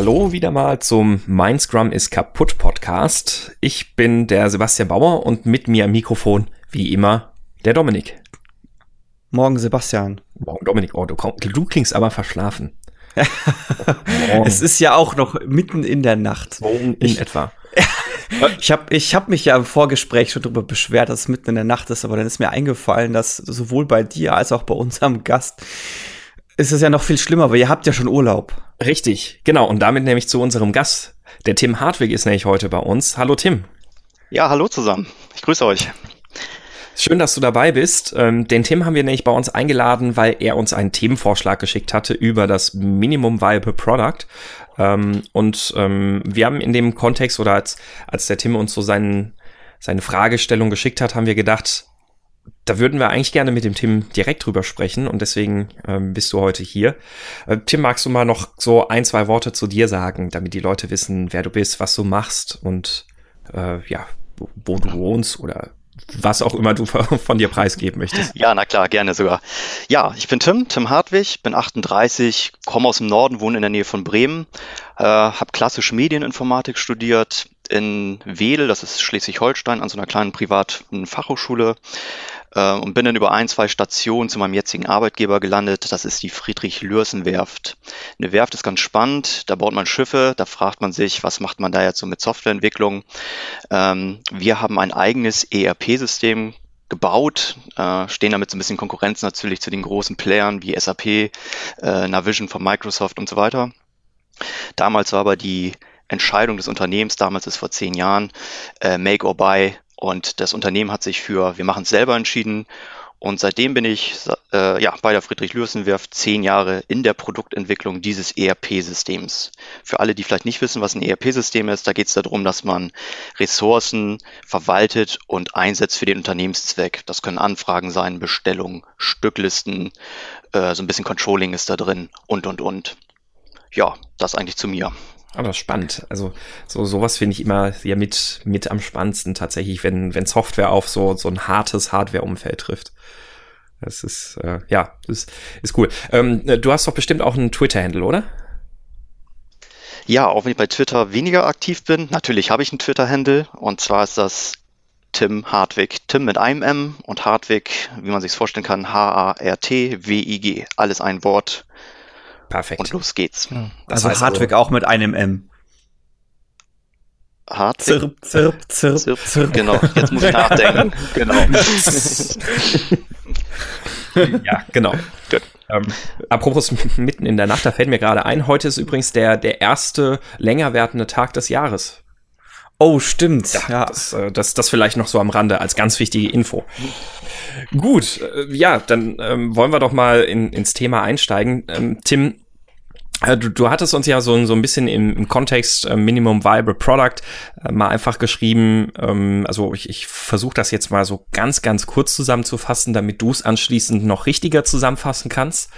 Hallo wieder mal zum Mein Scrum ist kaputt Podcast. Ich bin der Sebastian Bauer und mit mir am Mikrofon, wie immer, der Dominik. Morgen Sebastian. Morgen Dominik. Oh, du, du klingst aber verschlafen. es ist ja auch noch mitten in der Nacht. Morgen in ich, etwa. ich habe ich hab mich ja im Vorgespräch schon darüber beschwert, dass es mitten in der Nacht ist, aber dann ist mir eingefallen, dass sowohl bei dir als auch bei unserem Gast ist es ja noch viel schlimmer, weil ihr habt ja schon Urlaub. Richtig, genau. Und damit nämlich zu unserem Gast. Der Tim Hartwig ist nämlich heute bei uns. Hallo Tim. Ja, hallo zusammen. Ich grüße euch. Schön, dass du dabei bist. Ähm, den Tim haben wir nämlich bei uns eingeladen, weil er uns einen Themenvorschlag geschickt hatte über das Minimum Viable Product. Ähm, und ähm, wir haben in dem Kontext oder als, als der Tim uns so seinen, seine Fragestellung geschickt hat, haben wir gedacht, da würden wir eigentlich gerne mit dem Tim direkt drüber sprechen und deswegen ähm, bist du heute hier. Äh, Tim, magst du mal noch so ein, zwei Worte zu dir sagen, damit die Leute wissen, wer du bist, was du machst und äh, ja, wo du wohnst oder was auch immer du von dir preisgeben möchtest. Ja, na klar, gerne sogar. Ja, ich bin Tim, Tim Hartwig, bin 38, komme aus dem Norden, wohne in der Nähe von Bremen, äh, habe klassisch Medieninformatik studiert in Wedel, das ist Schleswig-Holstein, an so einer kleinen privaten Fachhochschule äh, und bin dann über ein, zwei Stationen zu meinem jetzigen Arbeitgeber gelandet. Das ist die Friedrich-Lürsen-Werft. Eine Werft ist ganz spannend, da baut man Schiffe, da fragt man sich, was macht man da jetzt so mit Softwareentwicklung. Ähm, wir haben ein eigenes ERP-System gebaut, äh, stehen damit so ein bisschen Konkurrenz natürlich zu den großen Playern wie SAP, äh, Navision von Microsoft und so weiter. Damals war aber die Entscheidung des Unternehmens, damals ist vor zehn Jahren, äh, Make or Buy, und das Unternehmen hat sich für wir machen es selber entschieden. Und seitdem bin ich äh, ja, bei der Friedrich-Lürsen-Werft zehn Jahre in der Produktentwicklung dieses ERP-Systems. Für alle, die vielleicht nicht wissen, was ein ERP-System ist, da geht es darum, dass man Ressourcen verwaltet und einsetzt für den Unternehmenszweck. Das können Anfragen sein, Bestellungen, Stücklisten, äh, so ein bisschen Controlling ist da drin und, und, und. Ja, das eigentlich zu mir. Aber spannend. Also so sowas finde ich immer ja mit mit am spannendsten tatsächlich, wenn wenn Software auf so so ein hartes Hardware-Umfeld trifft. Das ist äh, ja das ist cool. Ähm, du hast doch bestimmt auch einen Twitter-Handle, oder? Ja, auch wenn ich bei Twitter weniger aktiv bin. Natürlich habe ich einen Twitter-Handle und zwar ist das Tim Hartwig. Tim mit einem M und Hartwig, wie man sich vorstellen kann, H-A-R-T-W-I-G. Alles ein Wort. Perfekt. Und los geht's. Ja. Also Hartwig also, auch mit einem M. Hartwig. Zirp, zirp, zirp, zirp. zirp. Genau, jetzt muss ich nachdenken. genau. ja, genau. Gut. Ähm, apropos mitten in der Nacht, da fällt mir gerade ein, heute ist übrigens der, der erste länger werdende Tag des Jahres. Oh, stimmt. Ja, ja. Das, äh, das, das vielleicht noch so am Rande als ganz wichtige Info. Gut, äh, ja, dann ähm, wollen wir doch mal in, ins Thema einsteigen. Ähm, Tim, äh, Du, du hattest uns ja so, so ein bisschen im, im Kontext äh, Minimum Viable Product äh, mal einfach geschrieben, ähm, also ich, ich versuche das jetzt mal so ganz, ganz kurz zusammenzufassen, damit du es anschließend noch richtiger zusammenfassen kannst.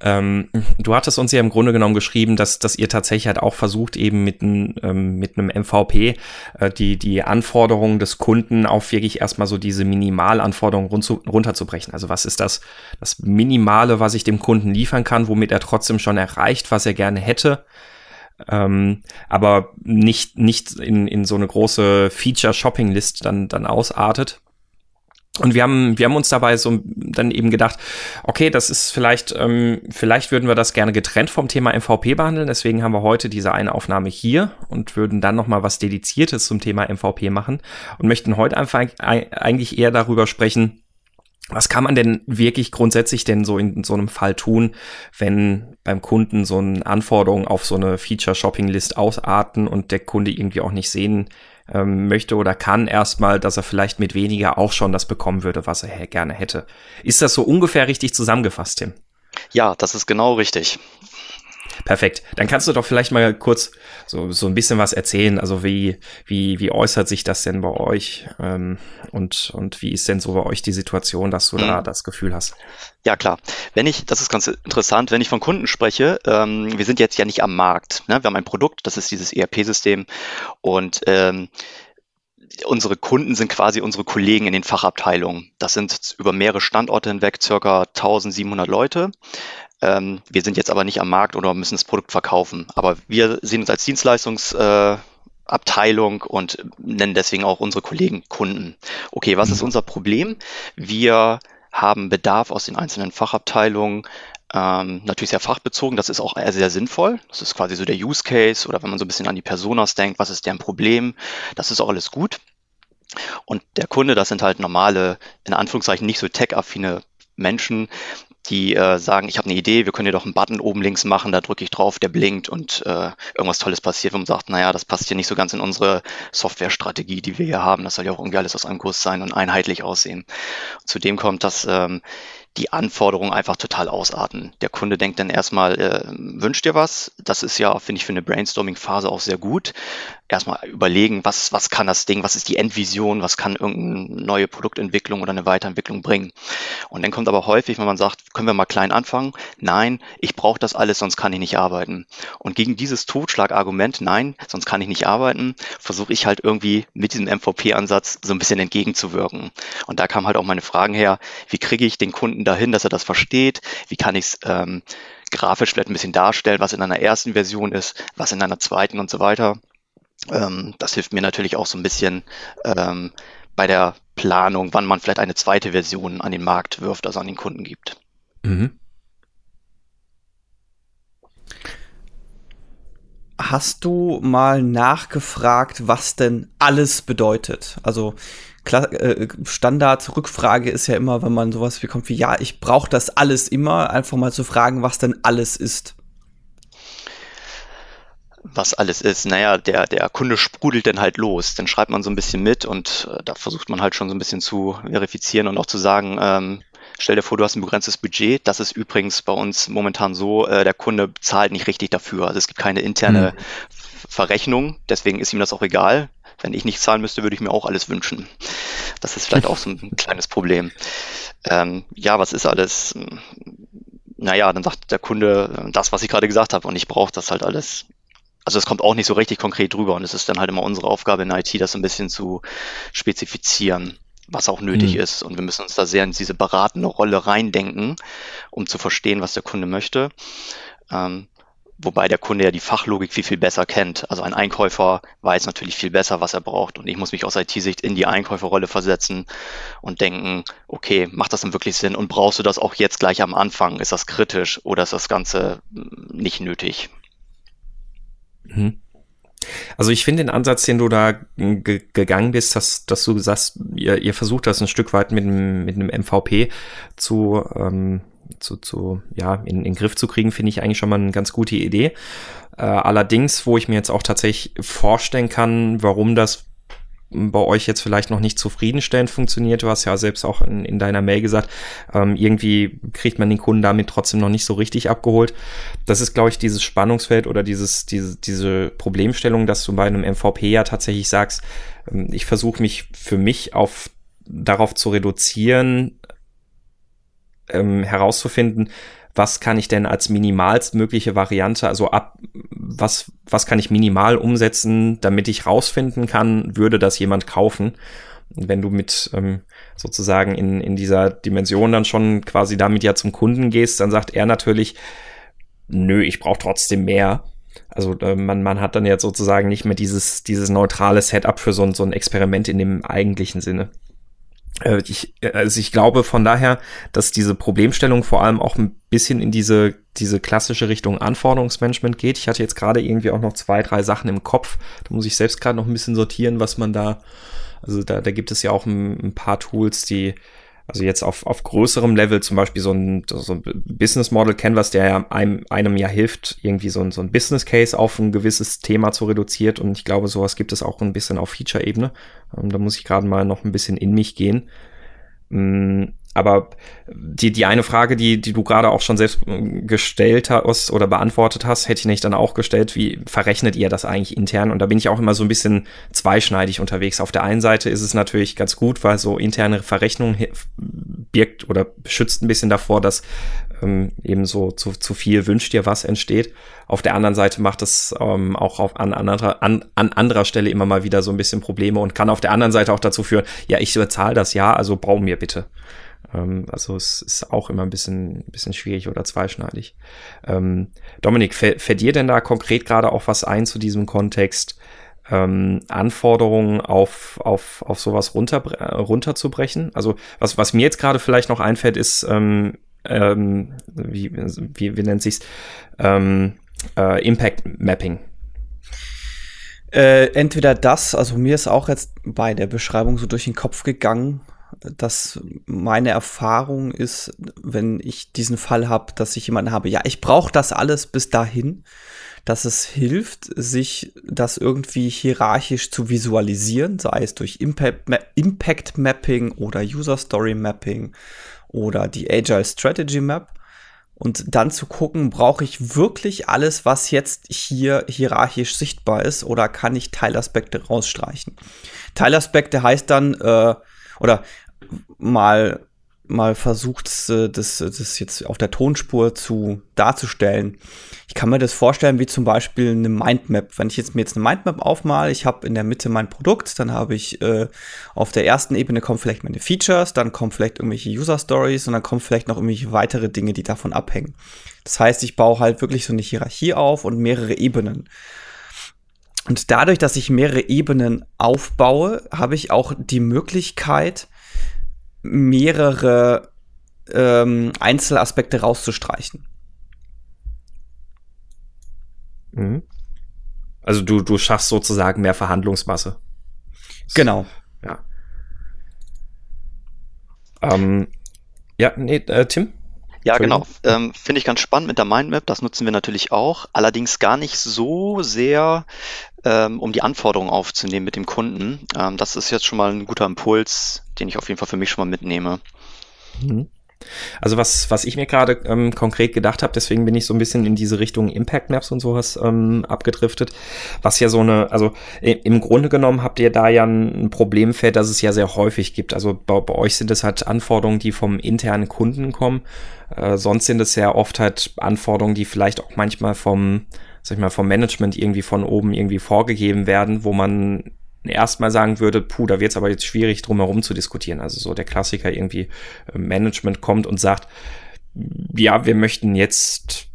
Ähm, du hattest uns ja im Grunde genommen geschrieben, dass, dass ihr tatsächlich halt auch versucht, eben mit, ein, ähm, mit einem MVP äh, die, die Anforderungen des Kunden auf wirklich erstmal so diese Minimalanforderungen run runterzubrechen. Also was ist das, das Minimale, was ich dem Kunden liefern kann, womit er trotzdem schon erreicht, was er gerne hätte. Ähm, aber nicht, nicht in, in so eine große Feature-Shopping-List dann, dann ausartet. Und wir haben, wir haben uns dabei so dann eben gedacht, okay, das ist vielleicht, ähm, vielleicht würden wir das gerne getrennt vom Thema MVP behandeln. Deswegen haben wir heute diese eine Aufnahme hier und würden dann noch mal was Dediziertes zum Thema MVP machen und möchten heute einfach eigentlich eher darüber sprechen, was kann man denn wirklich grundsätzlich denn so in so einem Fall tun, wenn beim Kunden so eine Anforderung auf so eine Feature-Shopping-List ausarten und der Kunde irgendwie auch nicht sehen ähm, möchte oder kann erstmal, dass er vielleicht mit weniger auch schon das bekommen würde, was er gerne hätte. Ist das so ungefähr richtig zusammengefasst, Tim? Ja, das ist genau richtig. Perfekt. Dann kannst du doch vielleicht mal kurz so, so ein bisschen was erzählen. Also wie, wie, wie äußert sich das denn bei euch? Ähm, und, und wie ist denn so bei euch die Situation, dass du mhm. da das Gefühl hast? Ja, klar. Wenn ich, das ist ganz interessant, wenn ich von Kunden spreche, ähm, wir sind jetzt ja nicht am Markt. Ne? Wir haben ein Produkt, das ist dieses ERP-System und ähm, unsere Kunden sind quasi unsere Kollegen in den Fachabteilungen. Das sind über mehrere Standorte hinweg circa 1700 Leute. Ähm, wir sind jetzt aber nicht am Markt oder müssen das Produkt verkaufen. Aber wir sehen uns als Dienstleistungsabteilung äh, und nennen deswegen auch unsere Kollegen Kunden. Okay, was ist mhm. unser Problem? Wir haben Bedarf aus den einzelnen Fachabteilungen, ähm, natürlich sehr fachbezogen, das ist auch sehr sinnvoll. Das ist quasi so der Use Case oder wenn man so ein bisschen an die Personas denkt, was ist deren Problem, das ist auch alles gut. Und der Kunde, das sind halt normale, in Anführungszeichen nicht so tech-affine Menschen, die äh, sagen, ich habe eine Idee, wir können hier doch einen Button oben links machen, da drücke ich drauf, der blinkt und äh, irgendwas Tolles passiert und man sagt, naja, das passt hier nicht so ganz in unsere Softwarestrategie, die wir hier haben. Das soll ja auch irgendwie alles aus einem Guss sein und einheitlich aussehen. Zudem kommt, dass ähm, die Anforderungen einfach total ausarten. Der Kunde denkt dann erstmal, äh, wünscht dir was? Das ist ja, finde ich, für eine Brainstorming-Phase auch sehr gut. Erstmal überlegen, was, was kann das Ding, was ist die Endvision, was kann irgendeine neue Produktentwicklung oder eine Weiterentwicklung bringen. Und dann kommt aber häufig, wenn man sagt, können wir mal klein anfangen? Nein, ich brauche das alles, sonst kann ich nicht arbeiten. Und gegen dieses Totschlagargument, nein, sonst kann ich nicht arbeiten, versuche ich halt irgendwie mit diesem MVP-Ansatz so ein bisschen entgegenzuwirken. Und da kam halt auch meine Fragen her, wie kriege ich den Kunden dahin, dass er das versteht? Wie kann ich es ähm, grafisch vielleicht ein bisschen darstellen, was in einer ersten Version ist, was in einer zweiten und so weiter? Ähm, das hilft mir natürlich auch so ein bisschen ähm, bei der Planung, wann man vielleicht eine zweite Version an den Markt wirft, also an den Kunden gibt. Mhm. Hast du mal nachgefragt, was denn alles bedeutet? Also äh, Standard-Rückfrage ist ja immer, wenn man sowas bekommt wie, ja, ich brauche das alles immer, einfach mal zu fragen, was denn alles ist. Was alles ist, naja, der, der Kunde sprudelt dann halt los. Dann schreibt man so ein bisschen mit und äh, da versucht man halt schon so ein bisschen zu verifizieren und auch zu sagen, ähm, stell dir vor, du hast ein begrenztes Budget. Das ist übrigens bei uns momentan so, äh, der Kunde zahlt nicht richtig dafür. Also es gibt keine interne hm. Verrechnung, deswegen ist ihm das auch egal. Wenn ich nicht zahlen müsste, würde ich mir auch alles wünschen. Das ist vielleicht auch so ein kleines Problem. Ähm, ja, was ist alles? Naja, dann sagt der Kunde das, was ich gerade gesagt habe, und ich brauche das halt alles. Also es kommt auch nicht so richtig konkret drüber und es ist dann halt immer unsere Aufgabe in IT, das ein bisschen zu spezifizieren, was auch nötig mhm. ist. Und wir müssen uns da sehr in diese beratende Rolle reindenken, um zu verstehen, was der Kunde möchte. Ähm, wobei der Kunde ja die Fachlogik viel, viel besser kennt. Also ein Einkäufer weiß natürlich viel besser, was er braucht. Und ich muss mich aus IT-Sicht in die Einkäuferrolle versetzen und denken, okay, macht das denn wirklich Sinn? Und brauchst du das auch jetzt gleich am Anfang? Ist das kritisch oder ist das Ganze hm, nicht nötig? Mhm. Also ich finde den Ansatz, den du da gegangen bist, dass, dass du sagst, ihr, ihr versucht das ein Stück weit mit einem, mit MVP zu, ähm, zu, zu ja, in, in den Griff zu kriegen, finde ich eigentlich schon mal eine ganz gute Idee. Äh, allerdings, wo ich mir jetzt auch tatsächlich vorstellen kann, warum das bei euch jetzt vielleicht noch nicht zufriedenstellend funktioniert. Du hast ja selbst auch in, in deiner Mail gesagt, ähm, irgendwie kriegt man den Kunden damit trotzdem noch nicht so richtig abgeholt. Das ist, glaube ich, dieses Spannungsfeld oder dieses, diese, diese Problemstellung, dass du bei einem MVP ja tatsächlich sagst, ähm, ich versuche mich für mich auf darauf zu reduzieren, ähm, herauszufinden, was kann ich denn als minimalstmögliche Variante, also ab, was, was kann ich minimal umsetzen, damit ich rausfinden kann, würde das jemand kaufen? Wenn du mit ähm, sozusagen in, in dieser Dimension dann schon quasi damit ja zum Kunden gehst, dann sagt er natürlich, nö, ich brauche trotzdem mehr. Also äh, man, man hat dann jetzt sozusagen nicht mehr dieses, dieses neutrale Setup für so ein, so ein Experiment in dem eigentlichen Sinne. Äh, ich, also ich glaube von daher, dass diese Problemstellung vor allem auch ein bisschen in diese, diese klassische Richtung Anforderungsmanagement geht. Ich hatte jetzt gerade irgendwie auch noch zwei, drei Sachen im Kopf. Da muss ich selbst gerade noch ein bisschen sortieren, was man da, also da, da gibt es ja auch ein, ein paar Tools, die also jetzt auf, auf größerem Level zum Beispiel so ein, so ein Business Model Canvas, der einem, einem ja hilft, irgendwie so ein, so ein Business Case auf ein gewisses Thema zu reduzieren. Und ich glaube, sowas gibt es auch ein bisschen auf Feature-Ebene. Ähm, da muss ich gerade mal noch ein bisschen in mich gehen. Aber die, die eine Frage, die, die du gerade auch schon selbst äh, gestellt hast oder beantwortet hast, hätte ich nicht dann auch gestellt, wie verrechnet ihr das eigentlich intern? Und da bin ich auch immer so ein bisschen zweischneidig unterwegs. Auf der einen Seite ist es natürlich ganz gut, weil so interne Verrechnung birgt oder schützt ein bisschen davor, dass ähm, eben so zu, zu viel wünscht dir was entsteht. Auf der anderen Seite macht es ähm, auch auf, an, anderer, an, an anderer Stelle immer mal wieder so ein bisschen Probleme und kann auf der anderen Seite auch dazu führen, ja, ich bezahle das ja, also bau mir bitte. Ähm, also es ist auch immer ein bisschen, bisschen schwierig oder zweischneidig. Ähm, Dominik, fällt dir denn da konkret gerade auch was ein zu diesem Kontext? ähm, Anforderungen auf, auf, auf sowas runter, runterzubrechen. Also was, was mir jetzt gerade vielleicht noch einfällt, ist, ähm, ähm, wie, wie, wie nennt sich's, ähm, äh, Impact Mapping. Äh, entweder das, also mir ist auch jetzt bei der Beschreibung so durch den Kopf gegangen, dass meine Erfahrung ist, wenn ich diesen Fall habe, dass ich jemanden habe, ja, ich brauche das alles bis dahin dass es hilft, sich das irgendwie hierarchisch zu visualisieren, sei es durch Impact, Ma Impact Mapping oder User Story Mapping oder die Agile Strategy Map. Und dann zu gucken, brauche ich wirklich alles, was jetzt hier hierarchisch sichtbar ist, oder kann ich Teilaspekte rausstreichen? Teilaspekte heißt dann, äh, oder mal mal versucht, äh, das, das jetzt auf der Tonspur zu darzustellen. Ich kann mir das vorstellen wie zum Beispiel eine Mindmap. Wenn ich jetzt mir jetzt eine Mindmap aufmale, ich habe in der Mitte mein Produkt, dann habe ich äh, auf der ersten Ebene kommen vielleicht meine Features, dann kommen vielleicht irgendwelche User Stories und dann kommen vielleicht noch irgendwelche weitere Dinge, die davon abhängen. Das heißt, ich baue halt wirklich so eine Hierarchie auf und mehrere Ebenen. Und dadurch, dass ich mehrere Ebenen aufbaue, habe ich auch die Möglichkeit, mehrere ähm, Einzelaspekte rauszustreichen. Mhm. Also du, du schaffst sozusagen mehr Verhandlungsmasse. Genau. Ja. Ähm, ja, nee, äh, Tim? Ja, genau. Ähm, Finde ich ganz spannend mit der Mindmap. Das nutzen wir natürlich auch. Allerdings gar nicht so sehr, ähm, um die Anforderungen aufzunehmen mit dem Kunden. Ähm, das ist jetzt schon mal ein guter Impuls, den ich auf jeden Fall für mich schon mal mitnehme. Mhm. Also was, was ich mir gerade ähm, konkret gedacht habe, deswegen bin ich so ein bisschen in diese Richtung Impact Maps und sowas ähm, abgedriftet, was ja so eine, also im Grunde genommen habt ihr da ja ein Problemfeld, das es ja sehr häufig gibt. Also bei, bei euch sind es halt Anforderungen, die vom internen Kunden kommen. Äh, sonst sind es ja oft halt Anforderungen, die vielleicht auch manchmal vom, sag ich mal, vom Management irgendwie von oben irgendwie vorgegeben werden, wo man erstmal sagen würde, puh, da wird es aber jetzt schwierig, drum herum zu diskutieren. Also so der Klassiker irgendwie äh, Management kommt und sagt, ja, wir möchten jetzt,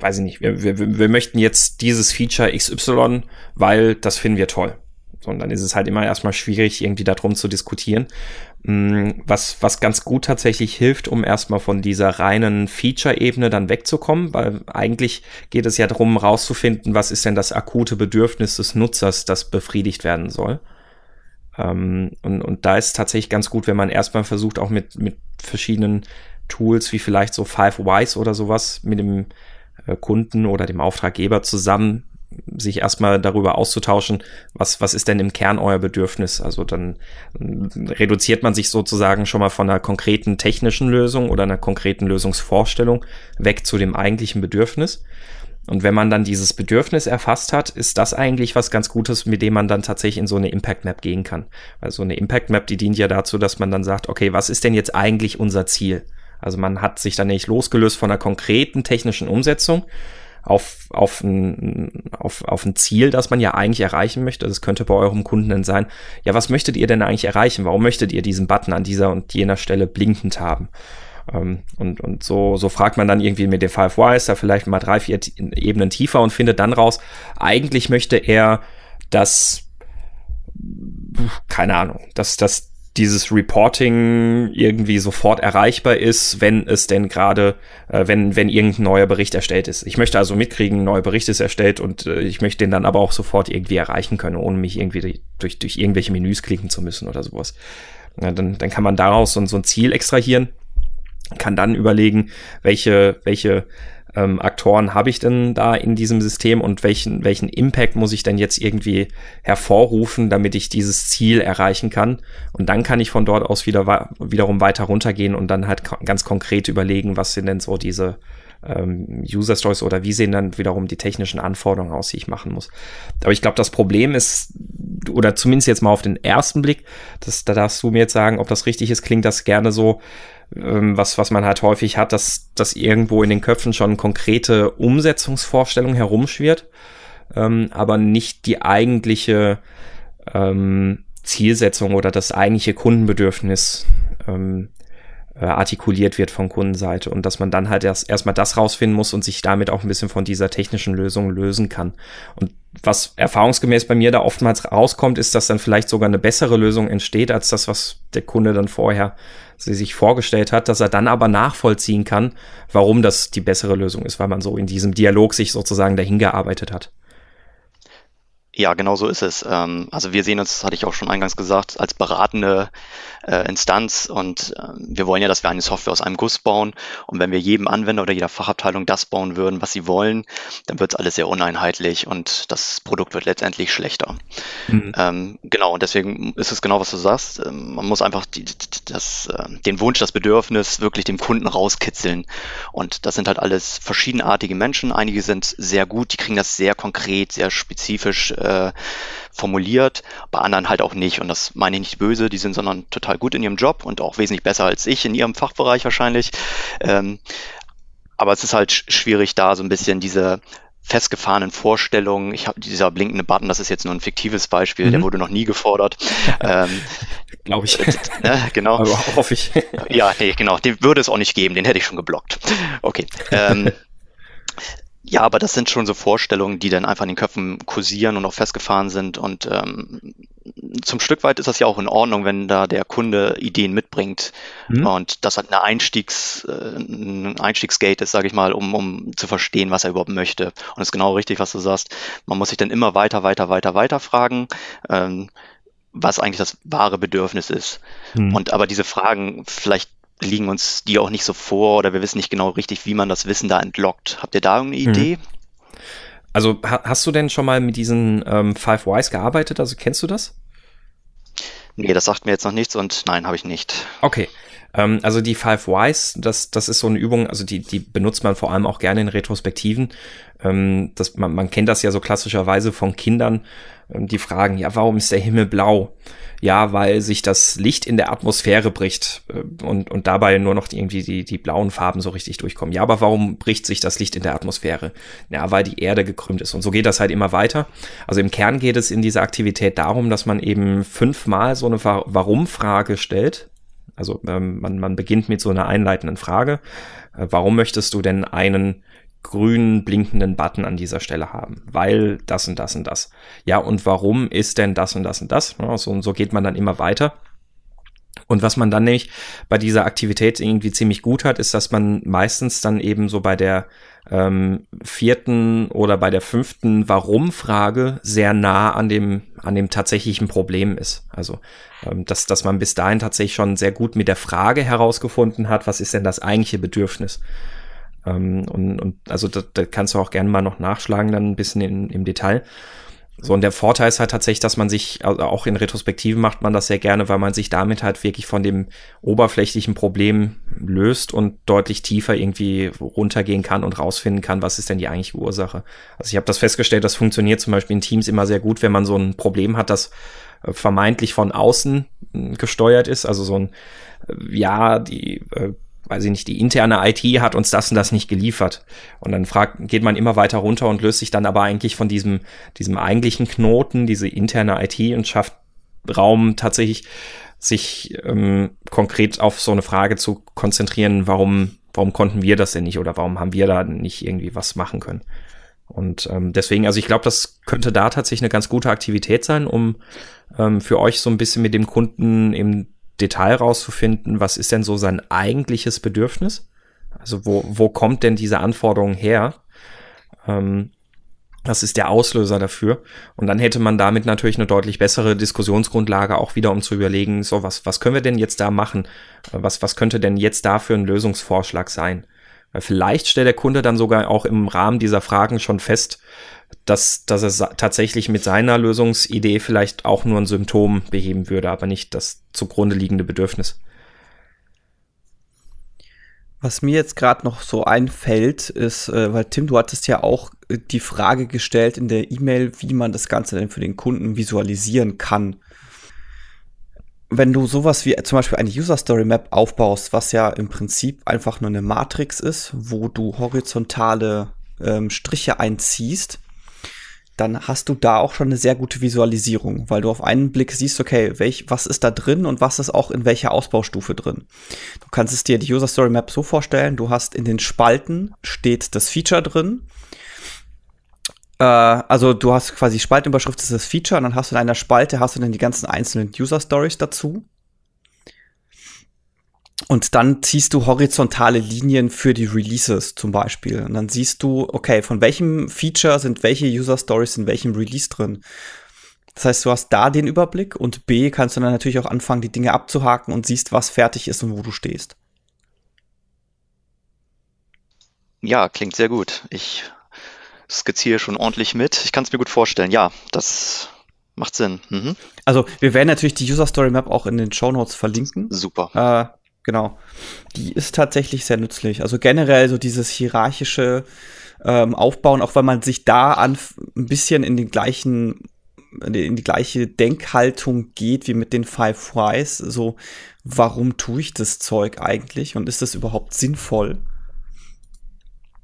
weiß ich nicht, wir, wir, wir möchten jetzt dieses Feature XY, weil das finden wir toll. Und dann ist es halt immer erstmal schwierig, irgendwie darum zu diskutieren. Mm, was, was ganz gut tatsächlich hilft, um erstmal von dieser reinen Feature-Ebene dann wegzukommen, weil eigentlich geht es ja darum, rauszufinden, was ist denn das akute Bedürfnis des Nutzers, das befriedigt werden soll. Ähm, und, und da ist tatsächlich ganz gut, wenn man erstmal versucht, auch mit, mit verschiedenen Tools wie vielleicht so Five Whys oder sowas mit dem äh, Kunden oder dem Auftraggeber zusammen sich erstmal darüber auszutauschen, was, was ist denn im Kern euer Bedürfnis? Also dann reduziert man sich sozusagen schon mal von einer konkreten technischen Lösung oder einer konkreten Lösungsvorstellung weg zu dem eigentlichen Bedürfnis. Und wenn man dann dieses Bedürfnis erfasst hat, ist das eigentlich was ganz Gutes, mit dem man dann tatsächlich in so eine Impact Map gehen kann. Weil so eine Impact Map, die dient ja dazu, dass man dann sagt, okay, was ist denn jetzt eigentlich unser Ziel? Also man hat sich dann nicht losgelöst von einer konkreten technischen Umsetzung, auf, auf, ein, auf, auf ein Ziel, das man ja eigentlich erreichen möchte. Das könnte bei eurem Kunden dann sein, ja, was möchtet ihr denn eigentlich erreichen? Warum möchtet ihr diesen Button an dieser und jener Stelle blinkend haben? Ähm, und, und so, so fragt man dann irgendwie mit den Five Whys da vielleicht mal drei, vier Ebenen tiefer und findet dann raus, eigentlich möchte er, dass keine Ahnung, dass, dass dieses Reporting irgendwie sofort erreichbar ist, wenn es denn gerade, äh, wenn, wenn irgendein neuer Bericht erstellt ist. Ich möchte also mitkriegen, ein neuer Bericht ist erstellt und äh, ich möchte den dann aber auch sofort irgendwie erreichen können, ohne mich irgendwie durch, durch irgendwelche Menüs klicken zu müssen oder sowas. Ja, dann, dann kann man daraus so, so ein Ziel extrahieren, kann dann überlegen, welche, welche ähm, Aktoren habe ich denn da in diesem System und welchen, welchen Impact muss ich denn jetzt irgendwie hervorrufen, damit ich dieses Ziel erreichen kann. Und dann kann ich von dort aus wieder wiederum weiter runtergehen und dann halt ganz konkret überlegen, was sind denn so diese ähm, User Stories oder wie sehen dann wiederum die technischen Anforderungen aus, die ich machen muss. Aber ich glaube, das Problem ist, oder zumindest jetzt mal auf den ersten Blick, das, da darfst du mir jetzt sagen, ob das richtig ist, klingt das gerne so, was, was man halt häufig hat, dass, dass irgendwo in den Köpfen schon konkrete Umsetzungsvorstellung herumschwirrt, ähm, aber nicht die eigentliche ähm, Zielsetzung oder das eigentliche Kundenbedürfnis ähm, äh, artikuliert wird von Kundenseite und dass man dann halt erst erstmal das rausfinden muss und sich damit auch ein bisschen von dieser technischen Lösung lösen kann. Und was erfahrungsgemäß bei mir da oftmals rauskommt, ist, dass dann vielleicht sogar eine bessere Lösung entsteht als das, was der Kunde dann vorher sich vorgestellt hat, dass er dann aber nachvollziehen kann, warum das die bessere Lösung ist, weil man so in diesem Dialog sich sozusagen dahin gearbeitet hat. Ja, genau so ist es. Ähm, also wir sehen uns, das hatte ich auch schon eingangs gesagt, als beratende äh, Instanz und äh, wir wollen ja, dass wir eine Software aus einem Guss bauen und wenn wir jedem Anwender oder jeder Fachabteilung das bauen würden, was sie wollen, dann wird es alles sehr uneinheitlich und das Produkt wird letztendlich schlechter. Mhm. Ähm, genau, und deswegen ist es genau, was du sagst. Ähm, man muss einfach die, das, äh, den Wunsch, das Bedürfnis wirklich dem Kunden rauskitzeln und das sind halt alles verschiedenartige Menschen. Einige sind sehr gut, die kriegen das sehr konkret, sehr spezifisch äh, formuliert, bei anderen halt auch nicht. Und das meine ich nicht böse, die sind sondern total gut in ihrem Job und auch wesentlich besser als ich in ihrem Fachbereich wahrscheinlich. Ähm, aber es ist halt schwierig, da so ein bisschen diese festgefahrenen Vorstellungen. Ich habe dieser blinkende Button, das ist jetzt nur ein fiktives Beispiel, mhm. der wurde noch nie gefordert. ähm, Glaube ich. Äh, ne, genau. Aber hoffe ich. ja, nee, genau. Den würde es auch nicht geben, den hätte ich schon geblockt. Okay. Ähm, ja, aber das sind schon so Vorstellungen, die dann einfach in den Köpfen kursieren und auch festgefahren sind. Und ähm, zum Stück weit ist das ja auch in Ordnung, wenn da der Kunde Ideen mitbringt mhm. und das halt eine Einstiegs, äh, ein Einstiegsgate ist, sage ich mal, um, um zu verstehen, was er überhaupt möchte. Und das ist genau richtig, was du sagst. Man muss sich dann immer weiter, weiter, weiter, weiter fragen. Ähm, was eigentlich das wahre Bedürfnis ist. Mhm. Und aber diese Fragen vielleicht liegen uns die auch nicht so vor oder wir wissen nicht genau richtig, wie man das Wissen da entlockt. Habt ihr da irgendeine hm. Idee? Also hast du denn schon mal mit diesen ähm, Five Whys gearbeitet? Also kennst du das? Nee, das sagt mir jetzt noch nichts und nein, habe ich nicht. Okay. Ähm, also die Five Whys, das, das ist so eine Übung, also die, die benutzt man vor allem auch gerne in Retrospektiven. Ähm, das, man, man kennt das ja so klassischerweise von Kindern, ähm, die fragen, ja, warum ist der Himmel blau? Ja, weil sich das Licht in der Atmosphäre bricht äh, und, und dabei nur noch irgendwie die, die blauen Farben so richtig durchkommen. Ja, aber warum bricht sich das Licht in der Atmosphäre? Ja, weil die Erde gekrümmt ist. Und so geht das halt immer weiter. Also im Kern geht es in dieser Aktivität darum, dass man eben fünfmal so eine Warum-Frage stellt. Also ähm, man, man beginnt mit so einer einleitenden Frage. Äh, warum möchtest du denn einen grünen blinkenden Button an dieser Stelle haben, weil das und das und das. Ja, und warum ist denn das und das und das? Ja, so, und so geht man dann immer weiter. Und was man dann nämlich bei dieser Aktivität irgendwie ziemlich gut hat, ist, dass man meistens dann eben so bei der ähm, vierten oder bei der fünften Warum-Frage sehr nah an dem, an dem tatsächlichen Problem ist. Also, ähm, dass, dass man bis dahin tatsächlich schon sehr gut mit der Frage herausgefunden hat, was ist denn das eigentliche Bedürfnis? Ähm, und, und also da, da kannst du auch gerne mal noch nachschlagen, dann ein bisschen in, im Detail. So, und der Vorteil ist halt tatsächlich, dass man sich, also auch in Retrospektiven macht man das sehr gerne, weil man sich damit halt wirklich von dem oberflächlichen Problem löst und deutlich tiefer irgendwie runtergehen kann und rausfinden kann, was ist denn die eigentliche Ursache. Also ich habe das festgestellt, das funktioniert zum Beispiel in Teams immer sehr gut, wenn man so ein Problem hat, das äh, vermeintlich von außen hm, gesteuert ist, also so ein, äh, ja, die äh, weiß ich nicht, die interne IT hat uns das und das nicht geliefert. Und dann fragt, geht man immer weiter runter und löst sich dann aber eigentlich von diesem, diesem eigentlichen Knoten, diese interne IT und schafft Raum tatsächlich, sich ähm, konkret auf so eine Frage zu konzentrieren, warum, warum konnten wir das denn nicht oder warum haben wir da nicht irgendwie was machen können. Und ähm, deswegen, also ich glaube, das könnte da tatsächlich eine ganz gute Aktivität sein, um ähm, für euch so ein bisschen mit dem Kunden eben Detail rauszufinden, was ist denn so sein eigentliches Bedürfnis? Also wo, wo kommt denn diese Anforderung her? Ähm, das ist der Auslöser dafür. Und dann hätte man damit natürlich eine deutlich bessere Diskussionsgrundlage auch wieder, um zu überlegen, so was, was können wir denn jetzt da machen? Was, was könnte denn jetzt da für ein Lösungsvorschlag sein? Weil vielleicht stellt der Kunde dann sogar auch im Rahmen dieser Fragen schon fest, dass, dass er tatsächlich mit seiner Lösungsidee vielleicht auch nur ein Symptom beheben würde, aber nicht das zugrunde liegende Bedürfnis. Was mir jetzt gerade noch so einfällt, ist, äh, weil Tim, du hattest ja auch äh, die Frage gestellt in der E-Mail, wie man das Ganze denn für den Kunden visualisieren kann. Wenn du sowas wie zum Beispiel eine User Story Map aufbaust, was ja im Prinzip einfach nur eine Matrix ist, wo du horizontale ähm, Striche einziehst, dann hast du da auch schon eine sehr gute Visualisierung, weil du auf einen Blick siehst, okay, welch, was ist da drin und was ist auch in welcher Ausbaustufe drin. Du kannst es dir die User Story Map so vorstellen, du hast in den Spalten steht das Feature drin. Äh, also du hast quasi Spaltenüberschrift ist das Feature und dann hast du in einer Spalte hast du dann die ganzen einzelnen User Stories dazu. Und dann ziehst du horizontale Linien für die Releases zum Beispiel. Und dann siehst du, okay, von welchem Feature sind welche User Stories in welchem Release drin. Das heißt, du hast da den Überblick und B kannst du dann natürlich auch anfangen, die Dinge abzuhaken und siehst, was fertig ist und wo du stehst. Ja, klingt sehr gut. Ich skizziere schon ordentlich mit. Ich kann es mir gut vorstellen. Ja, das macht Sinn. Mhm. Also wir werden natürlich die User Story Map auch in den Show Notes verlinken. Super. Äh, Genau. Die ist tatsächlich sehr nützlich. Also generell so dieses hierarchische ähm, Aufbauen, auch weil man sich da an ein bisschen in den gleichen in die gleiche Denkhaltung geht wie mit den Five Whys. So, warum tue ich das Zeug eigentlich und ist das überhaupt sinnvoll?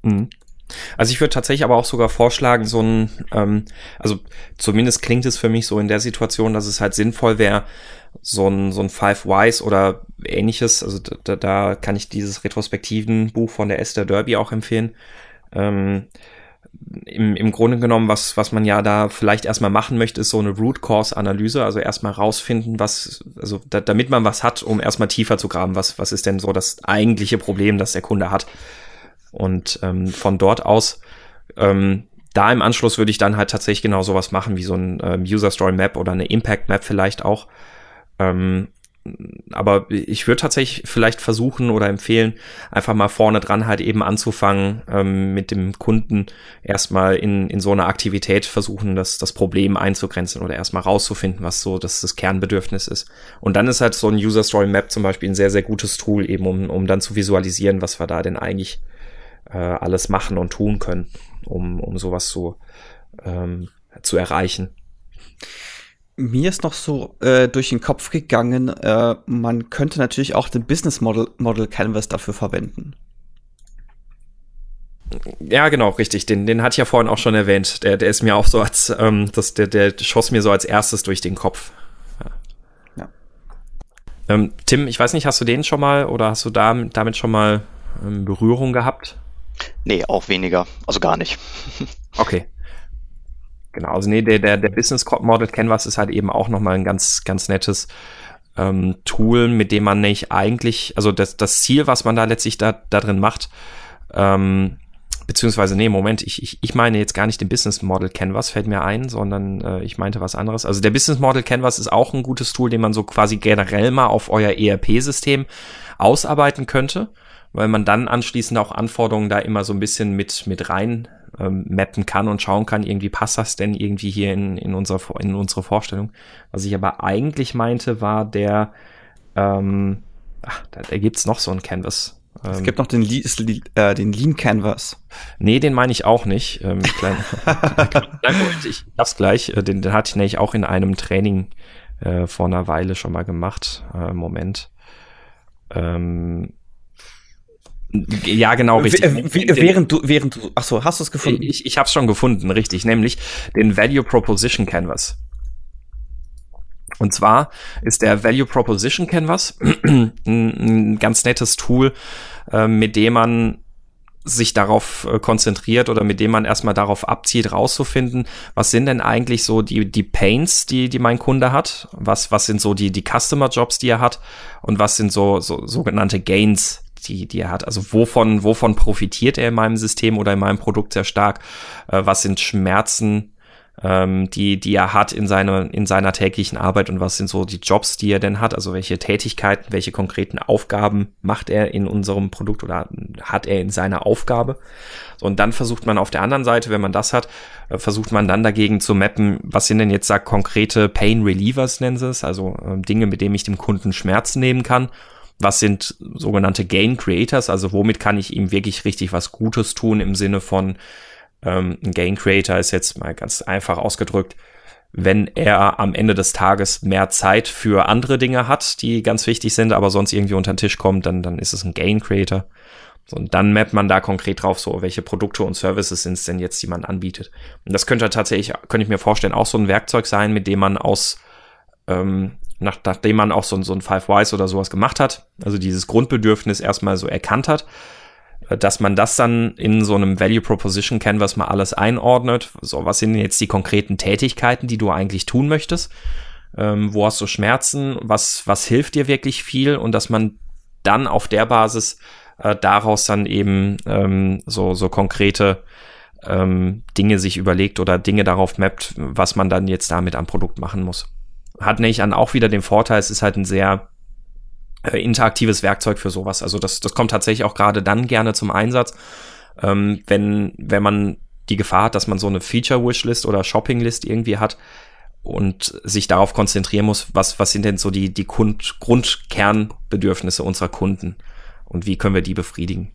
Mhm. Also ich würde tatsächlich aber auch sogar vorschlagen, so ein, ähm, also zumindest klingt es für mich so in der Situation, dass es halt sinnvoll wäre, so ein, so ein Five Whys oder ähnliches. Also da, da kann ich dieses retrospektiven Buch von der Esther Derby auch empfehlen. Ähm, im, Im Grunde genommen, was, was man ja da vielleicht erstmal machen möchte, ist so eine Root Cause Analyse, also erstmal rausfinden, was, also da, damit man was hat, um erstmal tiefer zu graben, was, was ist denn so das eigentliche Problem, das der Kunde hat. Und ähm, von dort aus, ähm, da im Anschluss würde ich dann halt tatsächlich genau sowas machen, wie so ein ähm, User Story Map oder eine Impact Map vielleicht auch, ähm, aber ich würde tatsächlich vielleicht versuchen oder empfehlen, einfach mal vorne dran halt eben anzufangen, ähm, mit dem Kunden erstmal in, in so einer Aktivität versuchen, das, das Problem einzugrenzen oder erstmal rauszufinden, was so das, das Kernbedürfnis ist. Und dann ist halt so ein User Story Map zum Beispiel ein sehr, sehr gutes Tool eben, um, um dann zu visualisieren, was wir da denn eigentlich äh, alles machen und tun können, um, um sowas zu, ähm, zu erreichen mir ist noch so äh, durch den Kopf gegangen, äh, man könnte natürlich auch den Business Model, Model Canvas dafür verwenden. Ja, genau, richtig. Den, den hatte ich ja vorhin auch schon erwähnt. Der, der ist mir auch so als, ähm, das, der, der schoss mir so als erstes durch den Kopf. Ja. ja. Ähm, Tim, ich weiß nicht, hast du den schon mal oder hast du da, damit schon mal ähm, Berührung gehabt? Nee, auch weniger. Also gar nicht. okay. Genau, also nee, der, der, der Business Model Canvas ist halt eben auch nochmal ein ganz, ganz nettes ähm, Tool, mit dem man nicht eigentlich, also das, das Ziel, was man da letztlich da, da drin macht, ähm, beziehungsweise, nee, Moment, ich, ich, ich meine jetzt gar nicht den Business Model Canvas, fällt mir ein, sondern äh, ich meinte was anderes. Also der Business Model Canvas ist auch ein gutes Tool, den man so quasi generell mal auf euer ERP-System ausarbeiten könnte, weil man dann anschließend auch Anforderungen da immer so ein bisschen mit, mit rein ähm, mappen kann und schauen kann, irgendwie passt das denn irgendwie hier in, in, unser, in unsere Vorstellung. Was ich aber eigentlich meinte, war der, ähm, ach, da, da gibt's noch so ein Canvas. Es gibt noch den, Le äh, den Lean Canvas. Nee, den meine ich auch nicht. Ähm, klein, Moment, ich hab's gleich. Äh, den, den hatte ich nämlich auch in einem Training äh, vor einer Weile schon mal gemacht. Äh, Moment. Ähm, ja, genau, richtig. W während du, während du, ach so, hast du es gefunden? Ich, ich habe es schon gefunden, richtig, nämlich den Value Proposition Canvas. Und zwar ist der Value Proposition Canvas ein, ganz nettes Tool, äh, mit dem man sich darauf äh, konzentriert oder mit dem man erstmal darauf abzielt, rauszufinden, was sind denn eigentlich so die, die Pains, die, die mein Kunde hat? Was, was sind so die, die Customer Jobs, die er hat? Und was sind so, so sogenannte Gains, die, die er hat. Also wovon, wovon profitiert er in meinem System oder in meinem Produkt sehr stark? Äh, was sind Schmerzen, ähm, die, die er hat in, seine, in seiner täglichen Arbeit und was sind so die Jobs, die er denn hat? Also welche Tätigkeiten, welche konkreten Aufgaben macht er in unserem Produkt oder hat er in seiner Aufgabe? So, und dann versucht man auf der anderen Seite, wenn man das hat, äh, versucht man dann dagegen zu mappen, was sind denn jetzt da konkrete Pain Relievers, nennen sie es, also äh, Dinge, mit denen ich dem Kunden Schmerzen nehmen kann was sind sogenannte Gain Creators, also womit kann ich ihm wirklich richtig was Gutes tun im Sinne von ähm, ein Gain Creator ist jetzt mal ganz einfach ausgedrückt, wenn er am Ende des Tages mehr Zeit für andere Dinge hat, die ganz wichtig sind, aber sonst irgendwie unter den Tisch kommt, dann, dann ist es ein Gain Creator. So, und dann mappt man da konkret drauf, so welche Produkte und Services sind es denn jetzt, die man anbietet. Und das könnte tatsächlich, könnte ich mir vorstellen, auch so ein Werkzeug sein, mit dem man aus, ähm, nach, nachdem man auch so, so ein Five Whys oder sowas gemacht hat, also dieses Grundbedürfnis erstmal so erkannt hat, äh, dass man das dann in so einem Value Proposition Canvas mal alles einordnet. So, was sind jetzt die konkreten Tätigkeiten, die du eigentlich tun möchtest? Ähm, wo hast du Schmerzen? Was, was hilft dir wirklich viel? Und dass man dann auf der Basis äh, daraus dann eben ähm, so, so konkrete ähm, Dinge sich überlegt oder Dinge darauf mappt, was man dann jetzt damit am Produkt machen muss. Hat nicht an auch wieder den Vorteil, es ist halt ein sehr äh, interaktives Werkzeug für sowas. Also das, das kommt tatsächlich auch gerade dann gerne zum Einsatz, ähm, wenn, wenn man die Gefahr hat, dass man so eine Feature-Wishlist oder Shopping-List irgendwie hat und sich darauf konzentrieren muss, was, was sind denn so die, die Grund, Grundkernbedürfnisse unserer Kunden und wie können wir die befriedigen.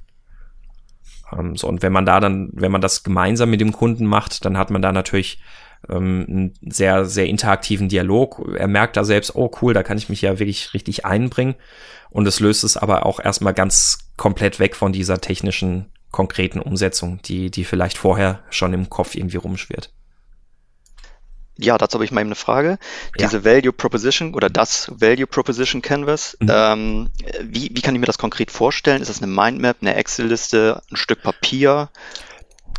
Ähm, so, und wenn man da dann, wenn man das gemeinsam mit dem Kunden macht, dann hat man da natürlich ähm, einen sehr, sehr interaktiven Dialog. Er merkt da selbst, oh cool, da kann ich mich ja wirklich richtig einbringen. Und es löst es aber auch erstmal ganz komplett weg von dieser technischen, konkreten Umsetzung, die, die vielleicht vorher schon im Kopf irgendwie rumschwirrt. Ja, dazu habe ich mal eben eine Frage. Diese ja. Value Proposition oder das Value Proposition Canvas, mhm. ähm, wie, wie kann ich mir das konkret vorstellen? Ist das eine Mindmap, eine Excel-Liste, ein Stück Papier?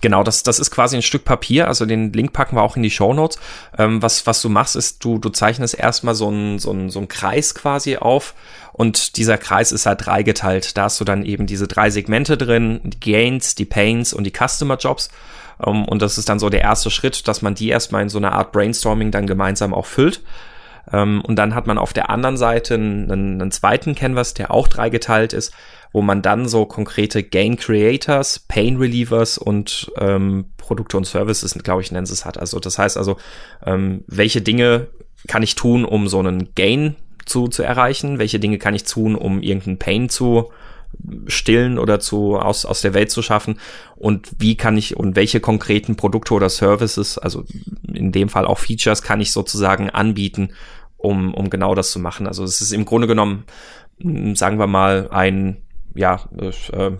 Genau, das, das ist quasi ein Stück Papier, also den Link packen wir auch in die Show Notes. Ähm, was, was du machst, ist, du, du zeichnest erstmal so einen so einen so einen Kreis quasi auf und dieser Kreis ist halt dreigeteilt. Da hast du dann eben diese drei Segmente drin, die Gains, die Pains und die Customer Jobs. Ähm, und das ist dann so der erste Schritt, dass man die erstmal in so einer Art Brainstorming dann gemeinsam auch füllt. Ähm, und dann hat man auf der anderen Seite einen, einen zweiten Canvas, der auch dreigeteilt ist, wo man dann so konkrete Gain Creators, Pain Relievers und ähm, Produkte und Services, glaube ich, nennen sie es hat. Also das heißt also, ähm, welche Dinge kann ich tun, um so einen Gain zu, zu erreichen? Welche Dinge kann ich tun, um irgendeinen Pain zu stillen oder zu aus, aus der Welt zu schaffen und wie kann ich und welche konkreten Produkte oder Services, also in dem Fall auch Features, kann ich sozusagen anbieten, um, um genau das zu machen. Also es ist im Grunde genommen, sagen wir mal, ein ja, äh,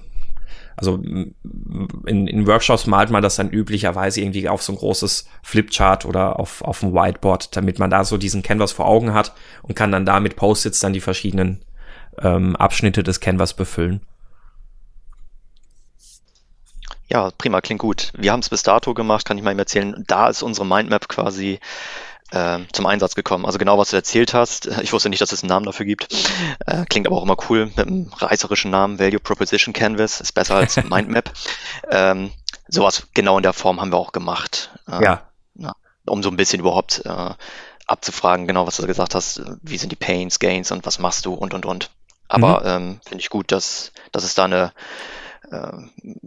also in, in Workshops malt man das dann üblicherweise irgendwie auf so ein großes Flipchart oder auf, auf ein Whiteboard, damit man da so diesen Canvas vor Augen hat und kann dann da mit Post-its dann die verschiedenen ähm, Abschnitte des Canvas befüllen. Ja, prima, klingt gut. Wir haben es bis dato gemacht, kann ich mal eben erzählen. Da ist unsere Mindmap quasi äh, zum Einsatz gekommen. Also genau, was du erzählt hast. Ich wusste nicht, dass es einen Namen dafür gibt. Äh, klingt aber auch immer cool mit einem reißerischen Namen. Value Proposition Canvas ist besser als Mindmap. ähm, sowas genau in der Form haben wir auch gemacht. Äh, ja. ja. Um so ein bisschen überhaupt äh, abzufragen, genau was du gesagt hast. Wie sind die Pains, Gains und was machst du und und und. Aber mhm. ähm, finde ich gut, dass, dass es da eine äh,